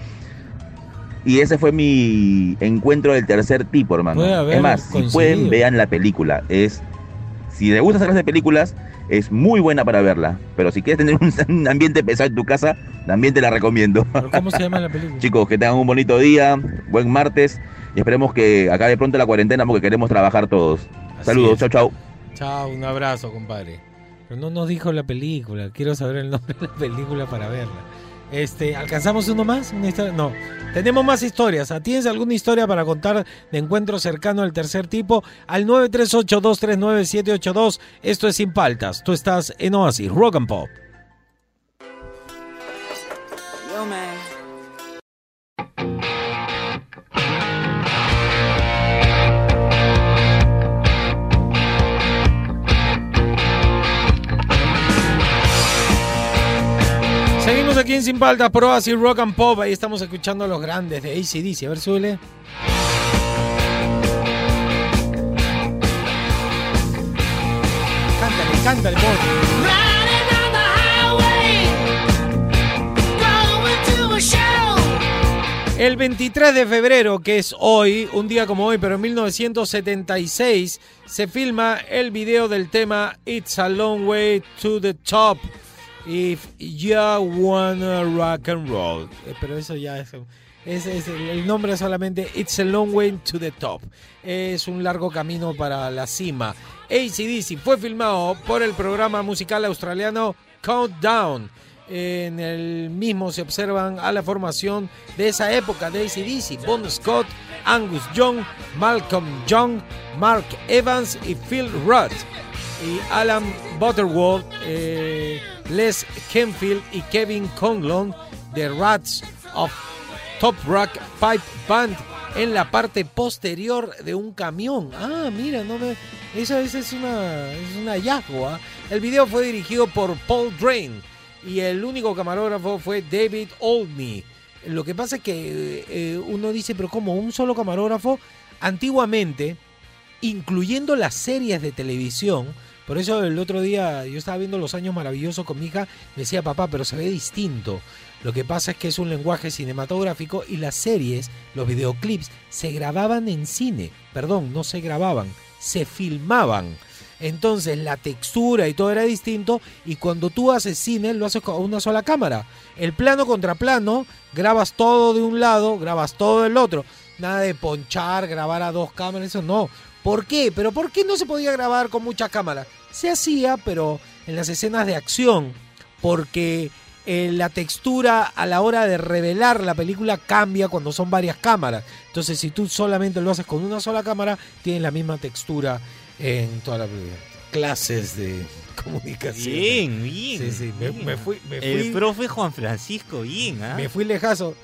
Y ese fue mi encuentro del tercer tipo, hermano. Es más, si pueden, vean la película. Es, si les gusta hacer de películas, es muy buena para verla. Pero si quieres tener un, <laughs> un ambiente pesado en tu casa, también te la recomiendo. ¿Pero ¿Cómo se <laughs> llama la película? Chicos, que tengan un bonito día, buen martes. Y esperemos que acabe pronto la cuarentena porque queremos trabajar todos. Así Saludos, es. chau, chau. Chao, un abrazo, compadre. Pero no nos dijo la película. Quiero saber el nombre de la película para verla. Este, ¿alcanzamos uno más? ¿Una historia? No. Tenemos más historias. ¿Ah, ¿Tienes alguna historia para contar de encuentro cercano al tercer tipo? Al 938-239-782. Esto es Sin Paltas. Tú estás en Oasis, Rock and Pop. Aquí en Sin Paltas por Oasis, Rock and Pop. Ahí estamos escuchando a los grandes de ACDC. A ver, súbele. Cántale, cántale, por. El 23 de febrero, que es hoy, un día como hoy, pero en 1976, se filma el video del tema It's a Long Way to the Top. If you wanna rock and roll. Eh, Pero eso ya es, el nombre solamente It's a Long Way to the Top. Es un largo camino para la cima. ACDC fue filmado por el programa musical australiano Countdown. En el mismo se observan a la formación de esa época de ACDC, Bon Scott, Angus Young, Malcolm Young, Mark Evans y Phil Rudd. Y Alan Butterworth, eh, Les Kenfield y Kevin Conlon de Rats of Top Rock Pipe Band en la parte posterior de un camión. Ah, mira, no me... Eso es, una, es. ¿ah? El video fue dirigido por Paul Drain y el único camarógrafo fue David Oldney. Lo que pasa es que eh, uno dice, pero ¿cómo? ¿Un solo camarógrafo? Antiguamente, incluyendo las series de televisión, Por eso el otro día yo estaba viendo Los Años Maravillosos con mi hija, me decía papá, pero se ve distinto. Lo que pasa es que es un lenguaje cinematográfico y las series, los videoclips, se grababan en cine. Perdón, no se grababan, se filmaban. Entonces la textura y todo era distinto y cuando tú haces cine lo haces con una sola cámara. El plano contra plano, grabas todo de un lado, grabas todo del otro. Nada de ponchar, grabar a dos cámaras, eso no. ¿Por qué? Pero ¿por qué no se podía grabar con muchas cámaras? Se hacía, pero en las escenas de acción, porque eh, la textura a la hora de revelar la película cambia cuando son varias cámaras. Entonces, si tú solamente lo haces con una sola cámara, tienes la misma textura en toda la película. Clases de <laughs> comunicación. Bien, bien. Sí, sí, me, bien. me fui, me El fui, profe Juan Francisco, bien, ¿ah? me fui lejazo.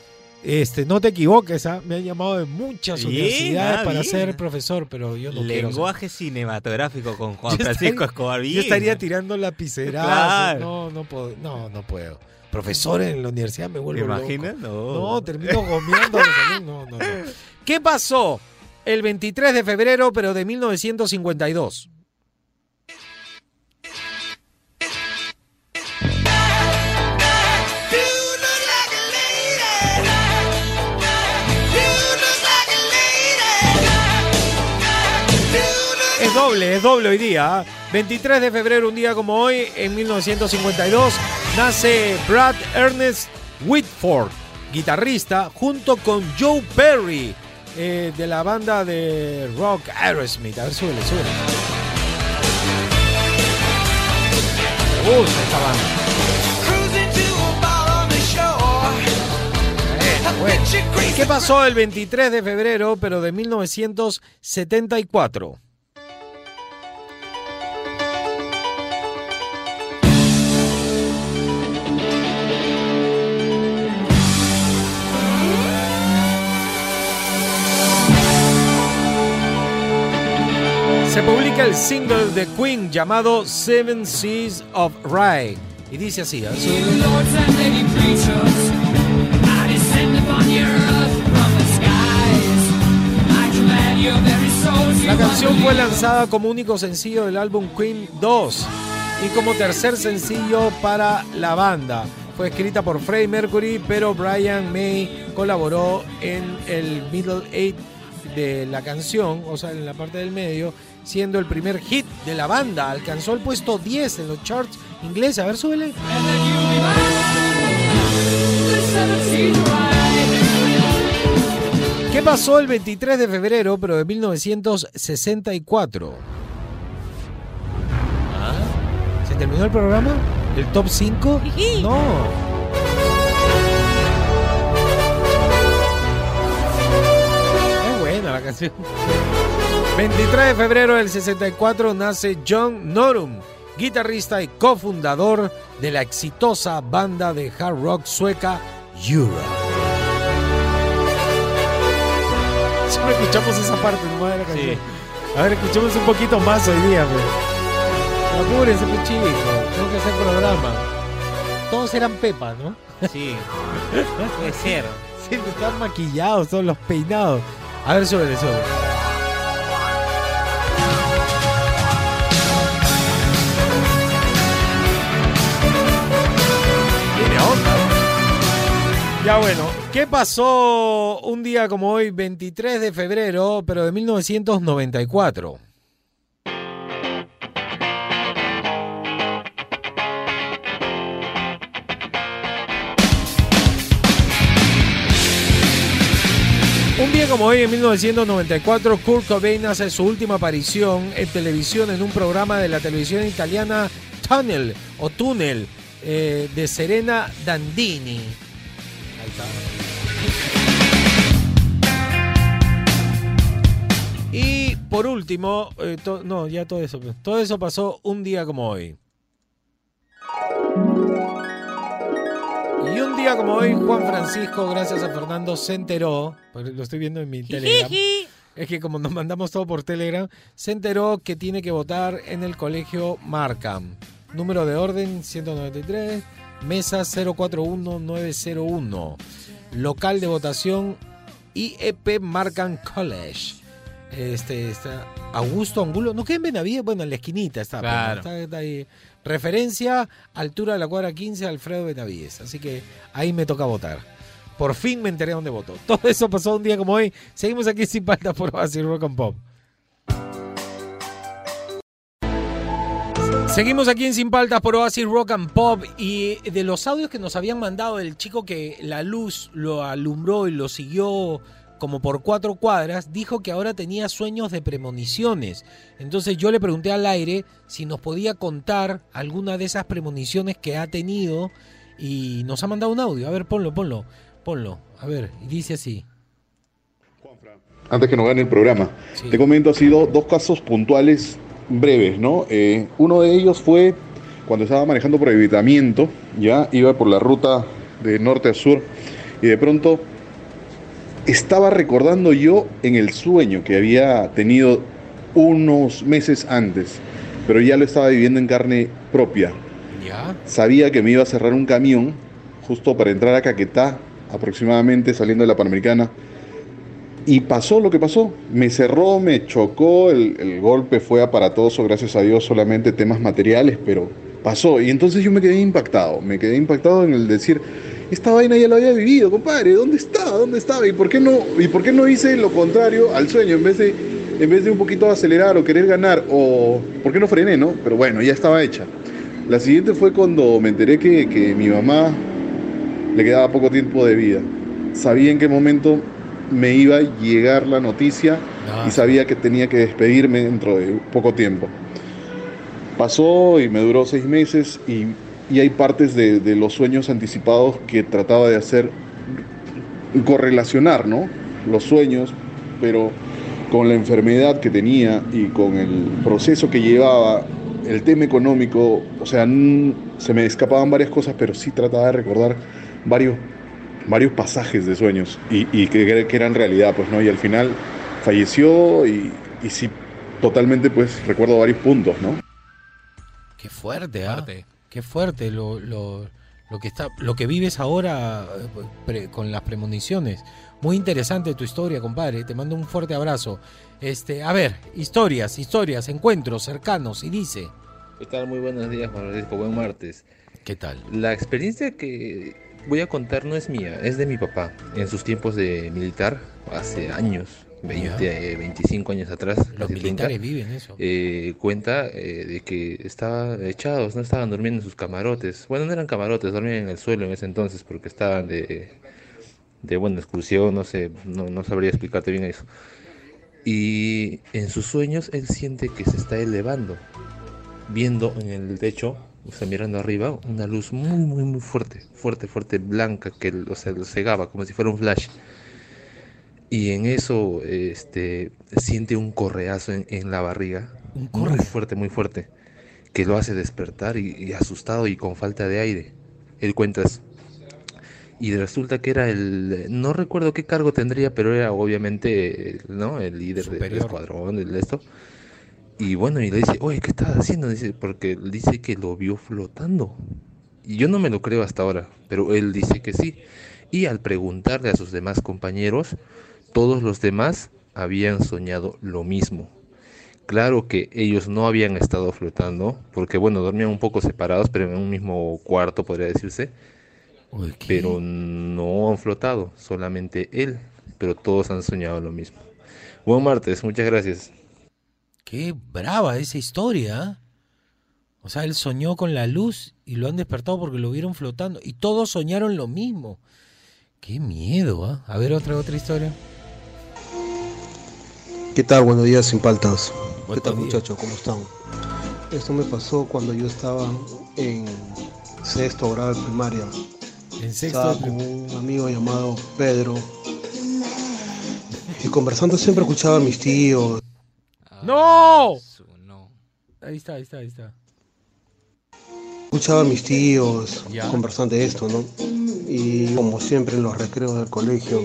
Este, no te equivoques, ¿ah? me han llamado de muchas Bien, universidades ah, para bien. ser profesor, pero yo no quiero. ser- Lenguaje cinematográfico con Juan Yo Francisco Escobar. Yo bien. estaría tirando lapicerazos. Claro. No, no puedo. No, no puedo. Profesor en la universidad me vuelvo ¿Te loco. imaginas? No. No, termino gomeando. No, no, no. ¿Qué pasó el 23 de febrero, pero de 1952? Doble, es doble hoy día. ¿ah? 23 de febrero, un día como hoy, en 1952, nace Brad Ernest Whitford, guitarrista, junto con Joe Perry, eh, de la banda de rock Aerosmith. A ver, súbele, súbele. Me gusta esta banda. Bueno. ¿Qué pasó el 23 de febrero, pero de 1974? El single de Queen llamado Seven Seas of Rye. Y dice así, ¿eh? La canción fue lanzada como único sencillo del álbum Queen 2 y como tercer sencillo para la banda. Fue escrita por Freddie Mercury, pero Brian May colaboró en el middle eight de la canción, o sea, en la parte del medio, siendo el primer hit de la banda. Alcanzó el puesto 10 en los charts ingleses. A ver, súbele. ¿Qué pasó el 23 de febrero, pero de 1964? ¿Ah? ¿Se terminó el programa? ¿El top 5? No. La canción. 23 de febrero del 64 nace John Norum, guitarrista y cofundador de la exitosa banda de hard rock sueca Europe. Siempre escuchamos esa parte nomás de la canción. A ver, escuchemos un poquito más hoy día, pues. Apúrense, pues chicos. Tengo que hacer programa. Todos eran Pepa, ¿no? Sí. Puede ser. <laughs> Siempre están maquillados, todos los peinados. A ver, súbele, súbele. Tiene onda. Ya bueno, ¿qué pasó un día como hoy, 23 de febrero, pero de 1994? Como hoy, en 1994, Kurt Cobain hace su última aparición en televisión en un programa de la televisión italiana Tunnel o Tunnel eh, de Serena Dandini. Y por último, eh, no, ya todo eso. Todo eso pasó un día como hoy. Y un día como hoy, Juan Francisco, gracias a Fernando, se enteró, lo estoy viendo en mi Telegram, es que como nos mandamos todo por Telegram, se enteró que tiene que votar en el colegio Markham. Número de orden 193, mesa 041901. Local de votación IEP Markham College. Este está Augusto Angulo, no queda en Benavides, bueno, en la esquinita está. Claro. está- está ahí. Referencia, altura de la cuadra 15, Alfredo Benavides. Así que ahí me toca votar. Por fin me enteré dónde votó. <laughs> Todo eso pasó un día como hoy. Seguimos aquí sin falta por Oasis Rock and Pop. Seguimos aquí en Sin Paltas por Oasis Rock and Pop y de los audios que nos habían mandado el chico que la luz lo alumbró y lo siguió como por cuatro cuadras, dijo que ahora tenía sueños de premoniciones. Entonces yo le pregunté al aire si nos podía contar alguna de esas premoniciones que ha tenido y nos ha mandado un audio. A ver, ponlo, ponlo, ponlo. A ver, y dice así. antes que nos gane el programa. Te comento así do- dos casos puntuales breves, ¿no? Eh, uno de ellos fue cuando estaba manejando por evitamiento, ya iba por la ruta de norte a sur y de pronto estaba recordando yo en el sueño que había tenido unos meses antes, pero ya lo estaba viviendo en carne propia. ¿Ya? Sabía que me iba a cerrar un camión justo para entrar a Caquetá, aproximadamente saliendo de la Panamericana. Y pasó lo que pasó. Me cerró, me chocó, el, el golpe fue aparatoso, gracias a Dios, solamente temas materiales, pero pasó. Y entonces yo me quedé impactado, me quedé impactado en el decir, esta vaina ya la había vivido, compadre, ¿dónde estaba? ¿Dónde estaba? ¿Y por qué no, y por qué no hice lo contrario al sueño? En vez de, en vez de un poquito acelerar o querer ganar, o por qué no frené, ¿no? Pero bueno, ya estaba hecha. La siguiente fue cuando me enteré que, que mi mamá le quedaba poco tiempo de vida. Sabía en qué momento me iba a llegar la noticia y sabía que tenía que despedirme dentro de poco tiempo. Pasó y me duró seis meses y, y hay partes de, de los sueños anticipados que trataba de hacer correlacionar, ¿no? Los sueños, pero con la enfermedad que tenía y con el proceso que llevaba, el tema económico, o sea, se me escapaban varias cosas, pero sí trataba de recordar varios, varios pasajes de sueños y, y que, que eran realidad, pues, ¿no? Y al final falleció y, y sí, totalmente, pues, recuerdo varios puntos, ¿no? Qué fuerte, ¿ah? Qué fuerte lo, lo, lo que está, lo que vives ahora pre- con las premoniciones. Muy interesante tu historia, compadre. Te mando un fuerte abrazo. Este, a ver, historias, historias, encuentros cercanos y dice. ¿Qué tal? Muy buenos días, Juan Francisco. Buen martes. ¿Qué tal? La experiencia que voy a contar no es mía, es de mi papá. En sus tiempos de militar, hace años, 20, eh, 25 años atrás, Los casi 30, militares viven eso. eh, cuenta eh, de que estaban echados, no estaban durmiendo en sus camarotes. Bueno, no eran camarotes, dormían en el suelo en ese entonces porque estaban de, de buena excursión, no sé, no, no sabría explicarte bien eso. Y en sus sueños él siente que se está elevando, viendo en el techo, o sea, mirando arriba, una luz muy, muy, muy fuerte, fuerte, fuerte, blanca, que o sea, lo cegaba como si fuera un flash. Y en eso este, siente un correazo en, en la barriga, muy fuerte, muy fuerte, que lo hace despertar y, y asustado y con falta de aire. Él cuenta eso. Y resulta que era el, no recuerdo qué cargo tendría, pero era obviamente ¿no? el líder del Superior. escuadrón, de esto. Y bueno, y le dice, oye, ¿qué estás haciendo? Dice, porque dice que lo vio flotando. Y yo no me lo creo hasta ahora, pero él dice que sí. Y al preguntarle a sus demás compañeros, todos los demás habían soñado lo mismo. Claro que ellos no habían estado flotando, porque bueno, dormían un poco separados, pero en un mismo cuarto podría decirse. Pero no han flotado, solamente él, pero todos han soñado lo mismo. Buen martes, muchas gracias. Qué brava esa historia. ¿ah? O sea, él soñó con la luz y lo han despertado porque lo vieron flotando. Y todos soñaron lo mismo. Qué miedo, ¿ah? A ver otra, otra historia. ¿Qué tal? Buenos días, sin paltas. ¿Qué tal, muchachos? ¿Cómo están? Esto me pasó cuando yo estaba en sexto grado de primaria. En sexto Estaba con un amigo llamado Pedro. Y conversando siempre escuchaba a mis tíos. ¡No! Ahí está, ahí está, ahí está. Escuchaba a mis tíos conversando de esto, ¿no? Y como siempre en los recreos del colegio.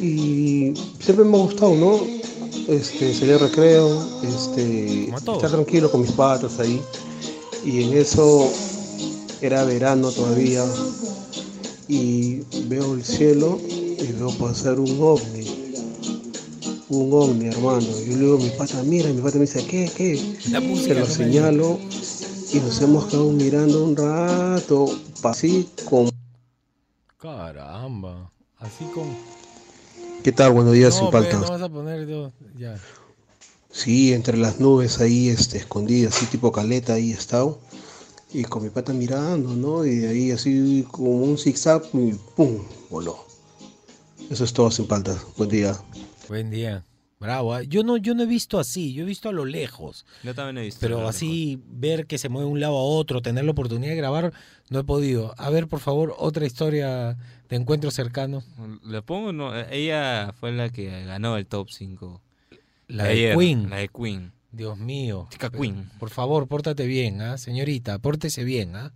Y siempre me ha gustado, ¿no? Este, salir al recreo, este, estar tranquilo con mis patas ahí. Y en eso era verano todavía. Y veo el cielo y veo pasar un ovni. un ovni, hermano. Yo le digo a mi pata, mira, y mi pata me dice, ¿qué, qué? Se lo señalo y nos hemos quedado mirando un rato, así como... Caramba. Así con. ¿Qué tal? Buenos días, no, sin pues, paltas. no vas a poner todo- Ya. Sí, entre las nubes ahí, este, escondidas, así tipo caleta, ahí he estado. Y con mi pata mirando, ¿no? Y ahí así como un zigzag y ¡pum! voló. Eso es todo sin paltas. Buen día. Buen día. Bravo. ¿ah? Yo no, yo no he visto así, yo he visto a lo lejos. Yo también he visto. Pero así ver que se mueve de un lado a otro, tener la oportunidad de grabar, no he podido. A ver, por favor, otra historia de encuentro cercano. ¿Le pongo? No, eh, ella fue la que ganó el top 5. La de Queen. La de Queen. Dios mío. Chica Queen. Por favor, pórtate bien, ¿ah? Señorita, pórtese bien, ¿ah?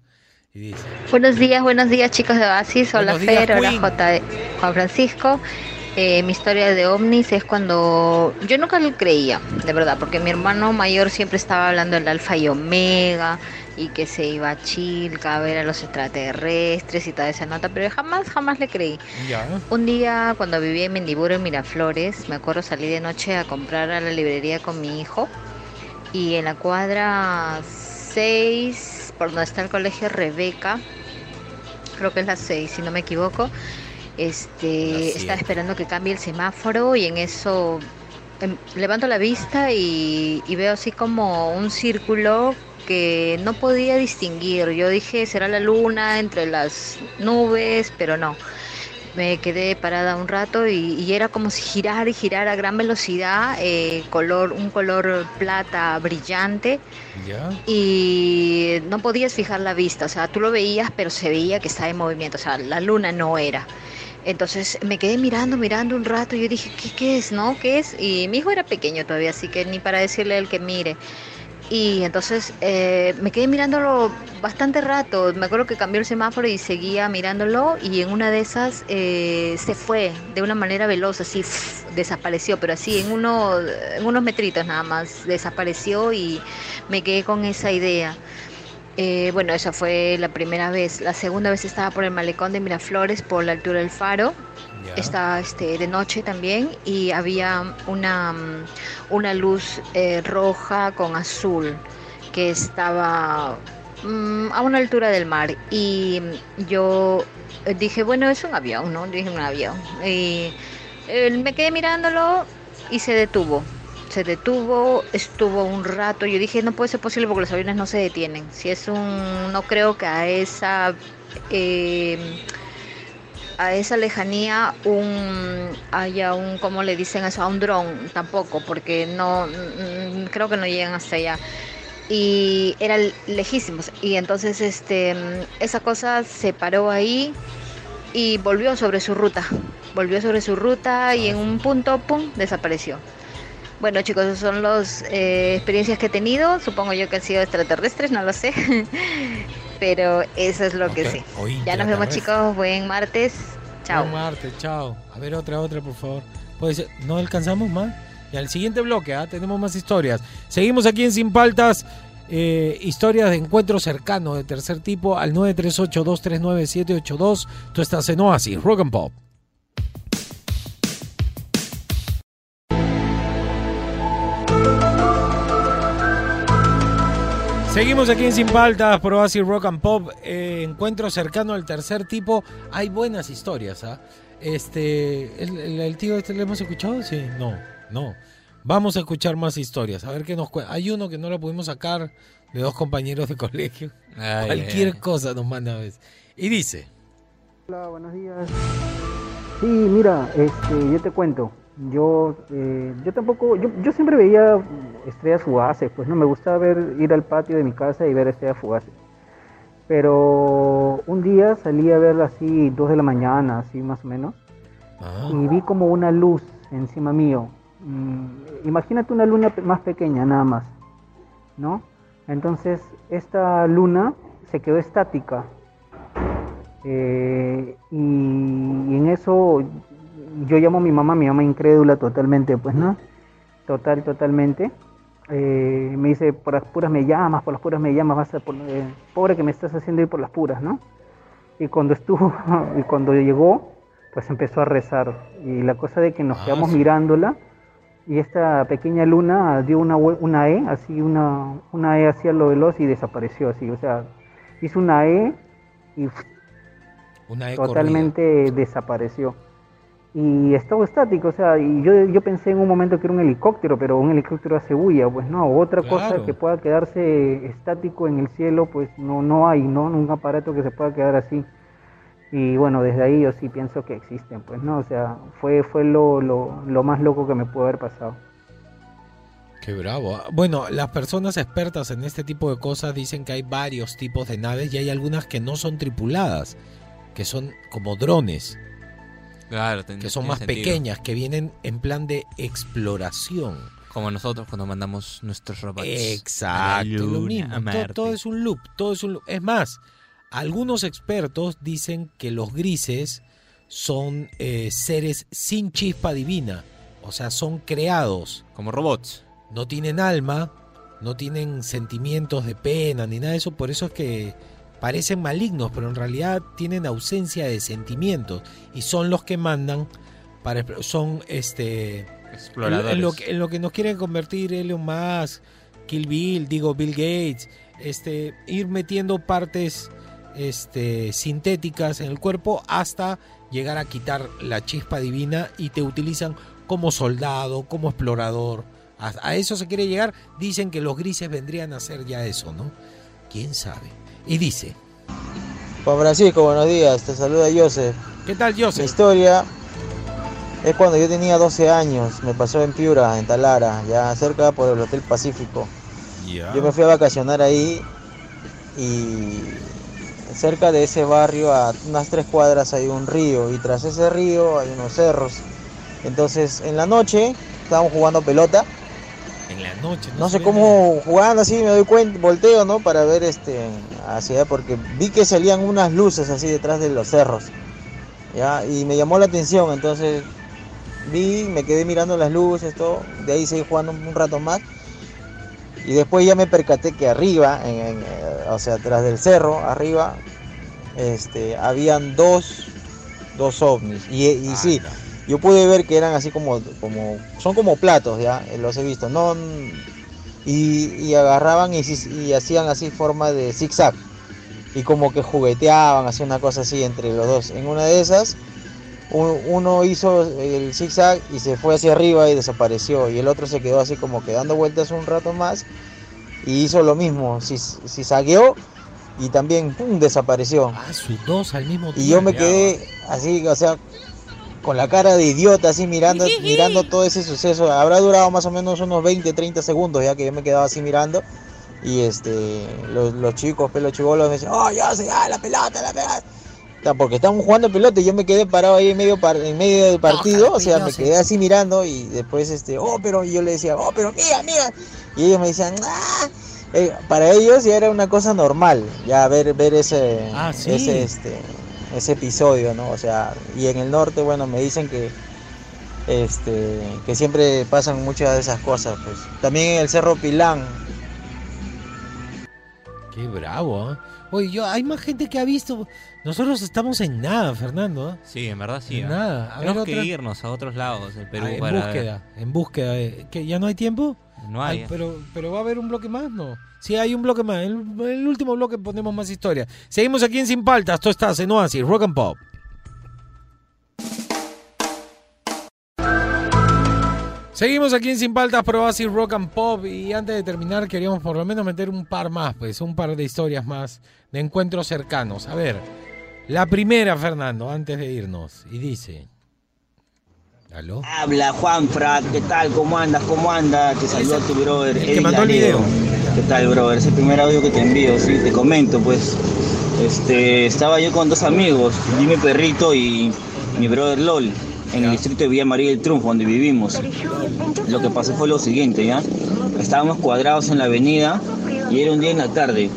Y dice. Buenos días, buenos días chicos de Oasis, hola días, Fer, hola. J. Juan Francisco. Eh, mi historia de ovnis es cuando yo nunca lo creía, de verdad, porque mi hermano mayor siempre estaba hablando del alfa y omega y que se iba a Chilca a ver a los extraterrestres y toda esa nota, pero jamás, jamás le creí. Ya. Un día cuando vivía en Mendiburo, en Miraflores, me acuerdo salí de noche a comprar a la librería con mi hijo y en la cuadra 6, por donde está el colegio Rebeca, creo que es la 6 si no me equivoco, este, estaba esperando que cambie el semáforo y en eso em, levanto la vista y, y veo así como un círculo que no podía distinguir. Yo dije, será la luna entre las nubes, pero no. Me quedé parada un rato y, y era como si girara y girara a gran velocidad, eh, color, un color plata brillante Ya. y no podías fijar la vista, o sea, tú lo veías, pero se veía que estaba en movimiento, o sea, la luna no era. Entonces me quedé mirando, mirando un rato y yo dije, ¿qué, qué es, no? ¿Qué es? Y mi hijo era pequeño todavía, así que ni para decirle él que mire. Y entonces eh, me quedé mirándolo bastante rato. Me acuerdo que cambió el semáforo y seguía mirándolo y en una de esas eh, se fue de una manera veloz, así <laughs> desapareció, pero así en, uno, en unos metritos nada más desapareció y me quedé con esa idea. Eh, bueno, esa fue la primera vez. La segunda vez estaba por el malecón de Miraflores, por la altura del faro. Estaba este, de noche también y había una, mm, una luz eh, roja con azul que estaba mm, a una altura del mar. Y mm, yo eh, dije, bueno, es un avión, ¿no? Dije un avión. Y eh, me quedé mirándolo y se detuvo. Se detuvo, estuvo un rato. Yo dije, no puede ser posible porque los aviones no se detienen. Si es un. No creo que a esa. eh, a esa lejanía un haya un cómo le dicen eso a un dron tampoco porque no mm, creo que no llegan hasta allá. Y eran lejísimos y entonces este esa cosa se paró ahí y volvió sobre su ruta. Volvió sobre su ruta y en un punto pum desapareció. Bueno chicos esas son las experiencias que he tenido. Supongo yo que han sido extraterrestres no lo sé <laughs> pero eso es lo que sé ya nos vemos chicos buen martes chao Buen martes, chao. A ver, otra, otra, por favor. Puede ser- ¿No alcanzamos más? Y al siguiente bloque, ¿ah? tenemos más historias. Seguimos aquí en Sin Paltas. eh, historias de encuentro cercano de tercer tipo al 938-239-782. Tú estás en Oasis, Rock and Pop. Seguimos aquí en Sin Paltas, por Oasis Rock and Pop. eh, encuentro cercano al tercer tipo. Hay buenas historias, ¿ah? Este, el, el- el tío este lo hemos escuchado, sí, no, no. Vamos a escuchar más historias. A ver qué nos cuenta. Hay uno que no lo pudimos sacar de dos compañeros de colegio. Ay, Cualquier ay, ay. cosa nos manda a veces. Y dice. Hola, buenos días. Sí, mira, este, yo te cuento. Yo, eh, yo tampoco, yo, yo siempre veía estrellas fugaces, pues no me gustaba ver, ir al patio de mi casa y ver estrellas fugaces. Pero un día salí a ver así, dos de la mañana, así más o menos, y vi como una luz encima mío. Mm, imagínate una luna más pequeña, nada más, ¿no? Entonces, esta luna se quedó estática. Eh, y, y en eso yo llamo a mi mamá, mi mamá incrédula totalmente, pues, ¿no? Total, totalmente. Eh, me dice, por las puras me llamas, por las puras me llamas, vas a por- eh, pobre que me estás haciendo ir por las puras, ¿no? Y cuando estuvo, <laughs> y cuando llegó, pues empezó a rezar. Y la cosa de que nos quedamos mirándola, y esta pequeña luna dio una, una E, así una, una E hacia lo veloz y desapareció así, o sea, hizo una E y Una E totalmente desapareció. Y estaba estático, o sea, y yo, yo pensé en un momento que era un helicóptero, pero un helicóptero hace bulla, pues no, otra cosa que pueda quedarse estático en el cielo, pues no, no hay, ¿no? Un aparato que se pueda quedar así. Y bueno, desde ahí yo sí pienso que existen, pues no, o sea, fue, fue lo, lo, lo más loco que me pudo haber pasado. Qué bravo. ah. Bueno, las personas expertas en este tipo de cosas dicen que hay varios tipos de naves y hay algunas que no son tripuladas, que son como drones, Claro, ten- que son más sentido. pequeñas, que vienen en plan de exploración. Como nosotros cuando mandamos nuestros robots. Exacto, lo mismo. Todo, es un loop, todo es un loop. Es más, algunos expertos dicen que los grises son eh, seres sin chispa divina, o sea, son creados. Como robots. No tienen alma, no tienen sentimientos de pena ni nada de eso, por eso es que parecen malignos, pero en realidad tienen ausencia de sentimientos y son los que mandan para son este Exploradores. en, lo que, en lo que nos quieren convertir Elon Musk, Kill Bill, digo Bill Gates, este ir metiendo partes este sintéticas en el cuerpo hasta llegar a quitar la chispa divina y te utilizan como soldado, como explorador. A, a eso se quiere llegar. Dicen que los grises vendrían a ser ya eso, ¿no? ¿Quién sabe? Y dice, Juan Francisco, buenos días, te saluda Joseph. ¿Qué tal, Joseph? Mi historia es cuando yo tenía 12 años, me pasó en Piura, en Talara, ya cerca por el Hotel Pacífico. Yo me fui a vacacionar ahí y cerca de ese barrio, a unas tres cuadras, hay un río y tras ese río hay unos cerros. Entonces, en la noche estábamos jugando pelota. En la noche. No sé cómo jugando así me doy cuenta, volteo, ¿no? Para ver este hacia allá porque vi que salían unas luces así detrás de los cerros. Ya, y me llamó la atención, entonces vi, me quedé mirando las luces, todo, de ahí seguí jugando un rato más. Y después ya me percaté que arriba, en- en, eh, o sea, atrás del cerro, arriba, este, habían dos, dos ovnis. Y, y sí, yo pude ver que eran así como, como, son como platos, ya, eh, los he visto, no, y, y agarraban y, y hacían así forma de zigzag. Y como que jugueteaban, hacían una cosa así entre los dos. En una de esas, uno hizo el zigzag y se fue hacia arriba y desapareció. Y el otro se quedó así como que dando vueltas un rato más y hizo lo mismo. Si zigzagueó y también ¡pum! desapareció. Ah, sus dos al mismo tiempo. Y yo me quedé así, o sea, con la cara de idiota, así mirando, <laughs> mirando todo ese suceso. Habrá durado más o menos unos 20, 30 segundos ya que yo me quedaba así mirando. Y este, los, los chicos, pelos chivolos me decían, oh, ya se ah, la pelota, la pelota. O sea, porque estábamos jugando pelota y yo me quedé parado ahí en medio, par- en medio del partido, o sea, me quedé así mirando y después, este, oh, pero y yo le decía, oh, pero mira, mira. Y ellos me decían, ah. Eh, para ellos ya era una cosa normal, ya ver, ver ese, Ah, sí. ese, este, ese episodio, ¿no? O sea, y en el norte, bueno, me dicen que, este, que siempre pasan muchas de esas cosas, pues. También en el Cerro Pilán, Qué bravo, ¿eh? Oye, yo, hay más gente que ha visto. Nosotros estamos en nada, Fernando. ¿eh? Sí, en verdad sí. En ¿eh? nada. A Tenemos ver, que otra- irnos a otros lados del Perú Ah, en para búsqueda, en búsqueda. de- ¿Que ¿Ya no hay tiempo? No hay. Ay, pero, pero va a haber un bloque más, ¿no? Sí, hay un bloque más. El, el último bloque ponemos más historia. Seguimos aquí en Sin Paltas. Esto está en Oasis, Rock and Pop. Seguimos aquí en Sin Paltas, pero Oasis Rock and Pop. Y antes de terminar, queríamos por lo menos meter un par más, pues, un par de historias más de encuentros cercanos. A ver, la primera, Fernando, antes de irnos. Y dice. ¿Aló? Habla Juanfra, ¿qué tal? ¿Cómo andas? ¿Cómo andas? Te saludo a tu brother. el que Eric mandó el Laredo. video. ¿Qué tal, brother? Es el primer audio que te envío, sí, te comento, pues. Este, estaba yo con dos amigos, Jimmy Perrito y mi brother LOL, en el distrito de Villa María del Triunfo, donde vivimos. Lo que pasó fue lo siguiente, ¿ya? Estábamos cuadrados en la avenida y era un día en la tarde.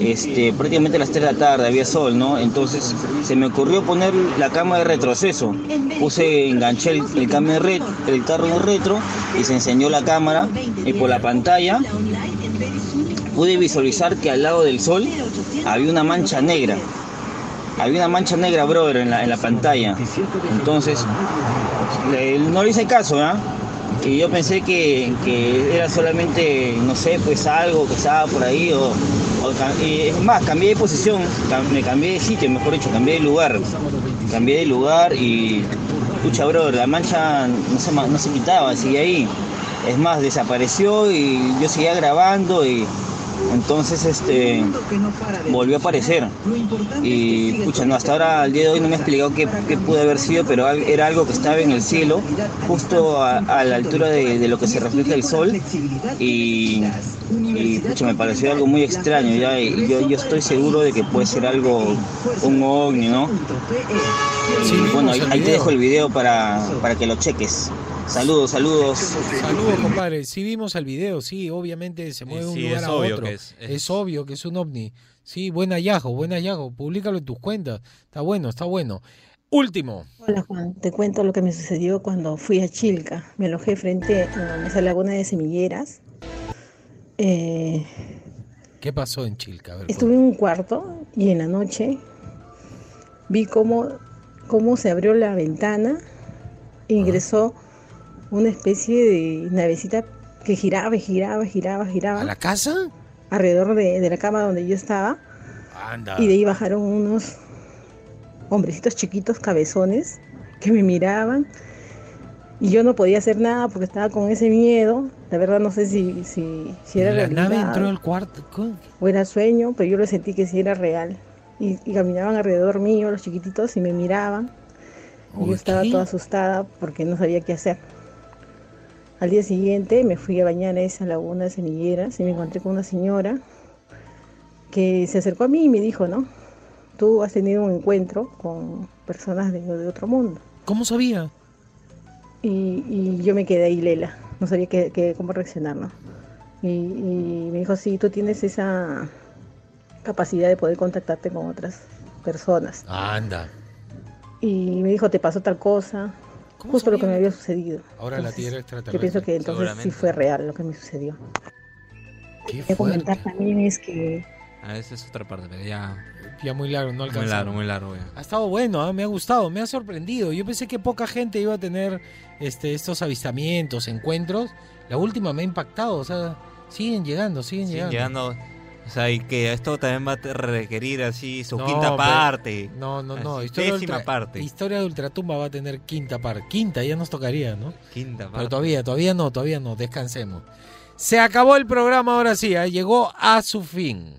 Este, prácticamente a las 3 de la tarde, había sol, ¿no? Entonces se me ocurrió poner la cámara de retroceso. Puse, enganché el, el, de ret- el carro en retro y se enseñó la cámara y por la pantalla pude visualizar que al lado del sol había una mancha negra. Había una mancha negra, brother, en la, en la pantalla. Entonces, le- no le hice caso, ¿ah? Y yo pensé que, que era solamente, no sé, pues algo que estaba por ahí. O, es más, cambié de posición, me cambié de sitio, mejor dicho, cambié de lugar. Cambié de lugar y, pucha, bro, la mancha no se, no se quitaba, sigue ahí. Es más, desapareció y yo seguía grabando y entonces este volvió a aparecer. Y pucha, no, hasta ahora al día de hoy no me ha explicado qué, qué pudo haber sido, pero era algo que estaba en el cielo, justo a, a la altura de, de lo que se refleja el sol. Y, y, pucha, me pareció algo muy extraño, ya, y yo, yo estoy seguro de que puede ser algo, un ovni, ¿no? Y bueno, ahí, ahí te dejo el video para, para que lo cheques. Saludos, saludos. Saludos, compadre. Sí vimos el video, sí, obviamente se mueve de un sí, lugar es a obvio otro. que es- es, es- obvio que es un ovni. Sí, buen hallazgo, buen hallazgo. Públicalo en tus cuentas. Está bueno, está bueno. Último. Hola Juan, te cuento lo que me sucedió cuando fui a Chilca. Me alojé frente a esa laguna de semilleras. Eh, ¿Qué pasó en Chilca? Ver, estuve en un cuarto y en la noche vi cómo, cómo se abrió la ventana e ingresó una especie de navecita que giraba, y giraba, giraba, giraba. ¿A la casa? Alrededor de, de la cama donde yo estaba. Anda. Y de ahí bajaron unos hombrecitos chiquitos, cabezones, que me miraban. Y yo no podía hacer nada porque estaba con ese miedo. La verdad no sé si, si, si era la realidad nave entró al cuarto. o era sueño, pero yo lo sentí que sí era real. Y, y caminaban alrededor mío los chiquititos y me miraban. Y yo estaba toda asustada porque no sabía qué hacer. Al día siguiente me fui a bañar a esa laguna de semilleras y me encontré con una señora que se acercó a mí y me dijo, ¿no? Tú has tenido un encuentro con personas de, de otro mundo. ¿Cómo sabía? Y, y yo me quedé ahí, Lela. No sabía qué, qué- cómo reaccionar, ¿no? Y, y me dijo, sí, tú tienes esa capacidad de poder contactarte con otras personas. Anda. Y me dijo, te pasó tal cosa. Justo lo que me había sucedido. Ahora la Entonces, Tierra Yo extraterrestre. pienso que entonces sí fue real lo que me sucedió. Qué Quería comentar también es que Ah, esa es otra parte, pero ya. Ya muy largo, no Muy alcanzamos. largo, muy largo. ya. Ha estado bueno, ¿ah? me ha gustado, me ha sorprendido. Yo pensé que poca gente iba a tener este, estos avistamientos, encuentros. La última me ha impactado, o sea, siguen llegando, siguen Siguen llegando. llegando. O sea, y que esto también va a requerir así su No, quinta parte. No, no, no. Historia Ultra- parte. Historia de Ultratumba va a tener quinta parte. Quinta, ya nos tocaría, ¿no? Quinta parte. Pero todavía, todavía no, todavía no. Descansemos. Se acabó el programa ahora sí, ¿ah? llegó a su fin.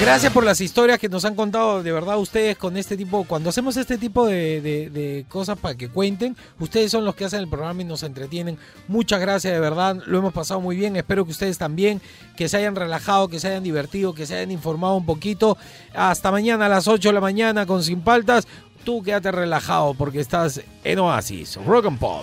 Gracias por las historias que nos han contado de verdad ustedes con este tipo, cuando hacemos este tipo de, de- cosas para que cuenten, ustedes son los que hacen el programa y nos entretienen. Muchas gracias de verdad, lo hemos pasado muy bien, espero que ustedes también, que se hayan relajado, que se hayan divertido, que se hayan informado un poquito. Hasta mañana a las 8 de la mañana con Sin Paltas. Tú quédate relajado porque estás en Oasis, Rock and Pop.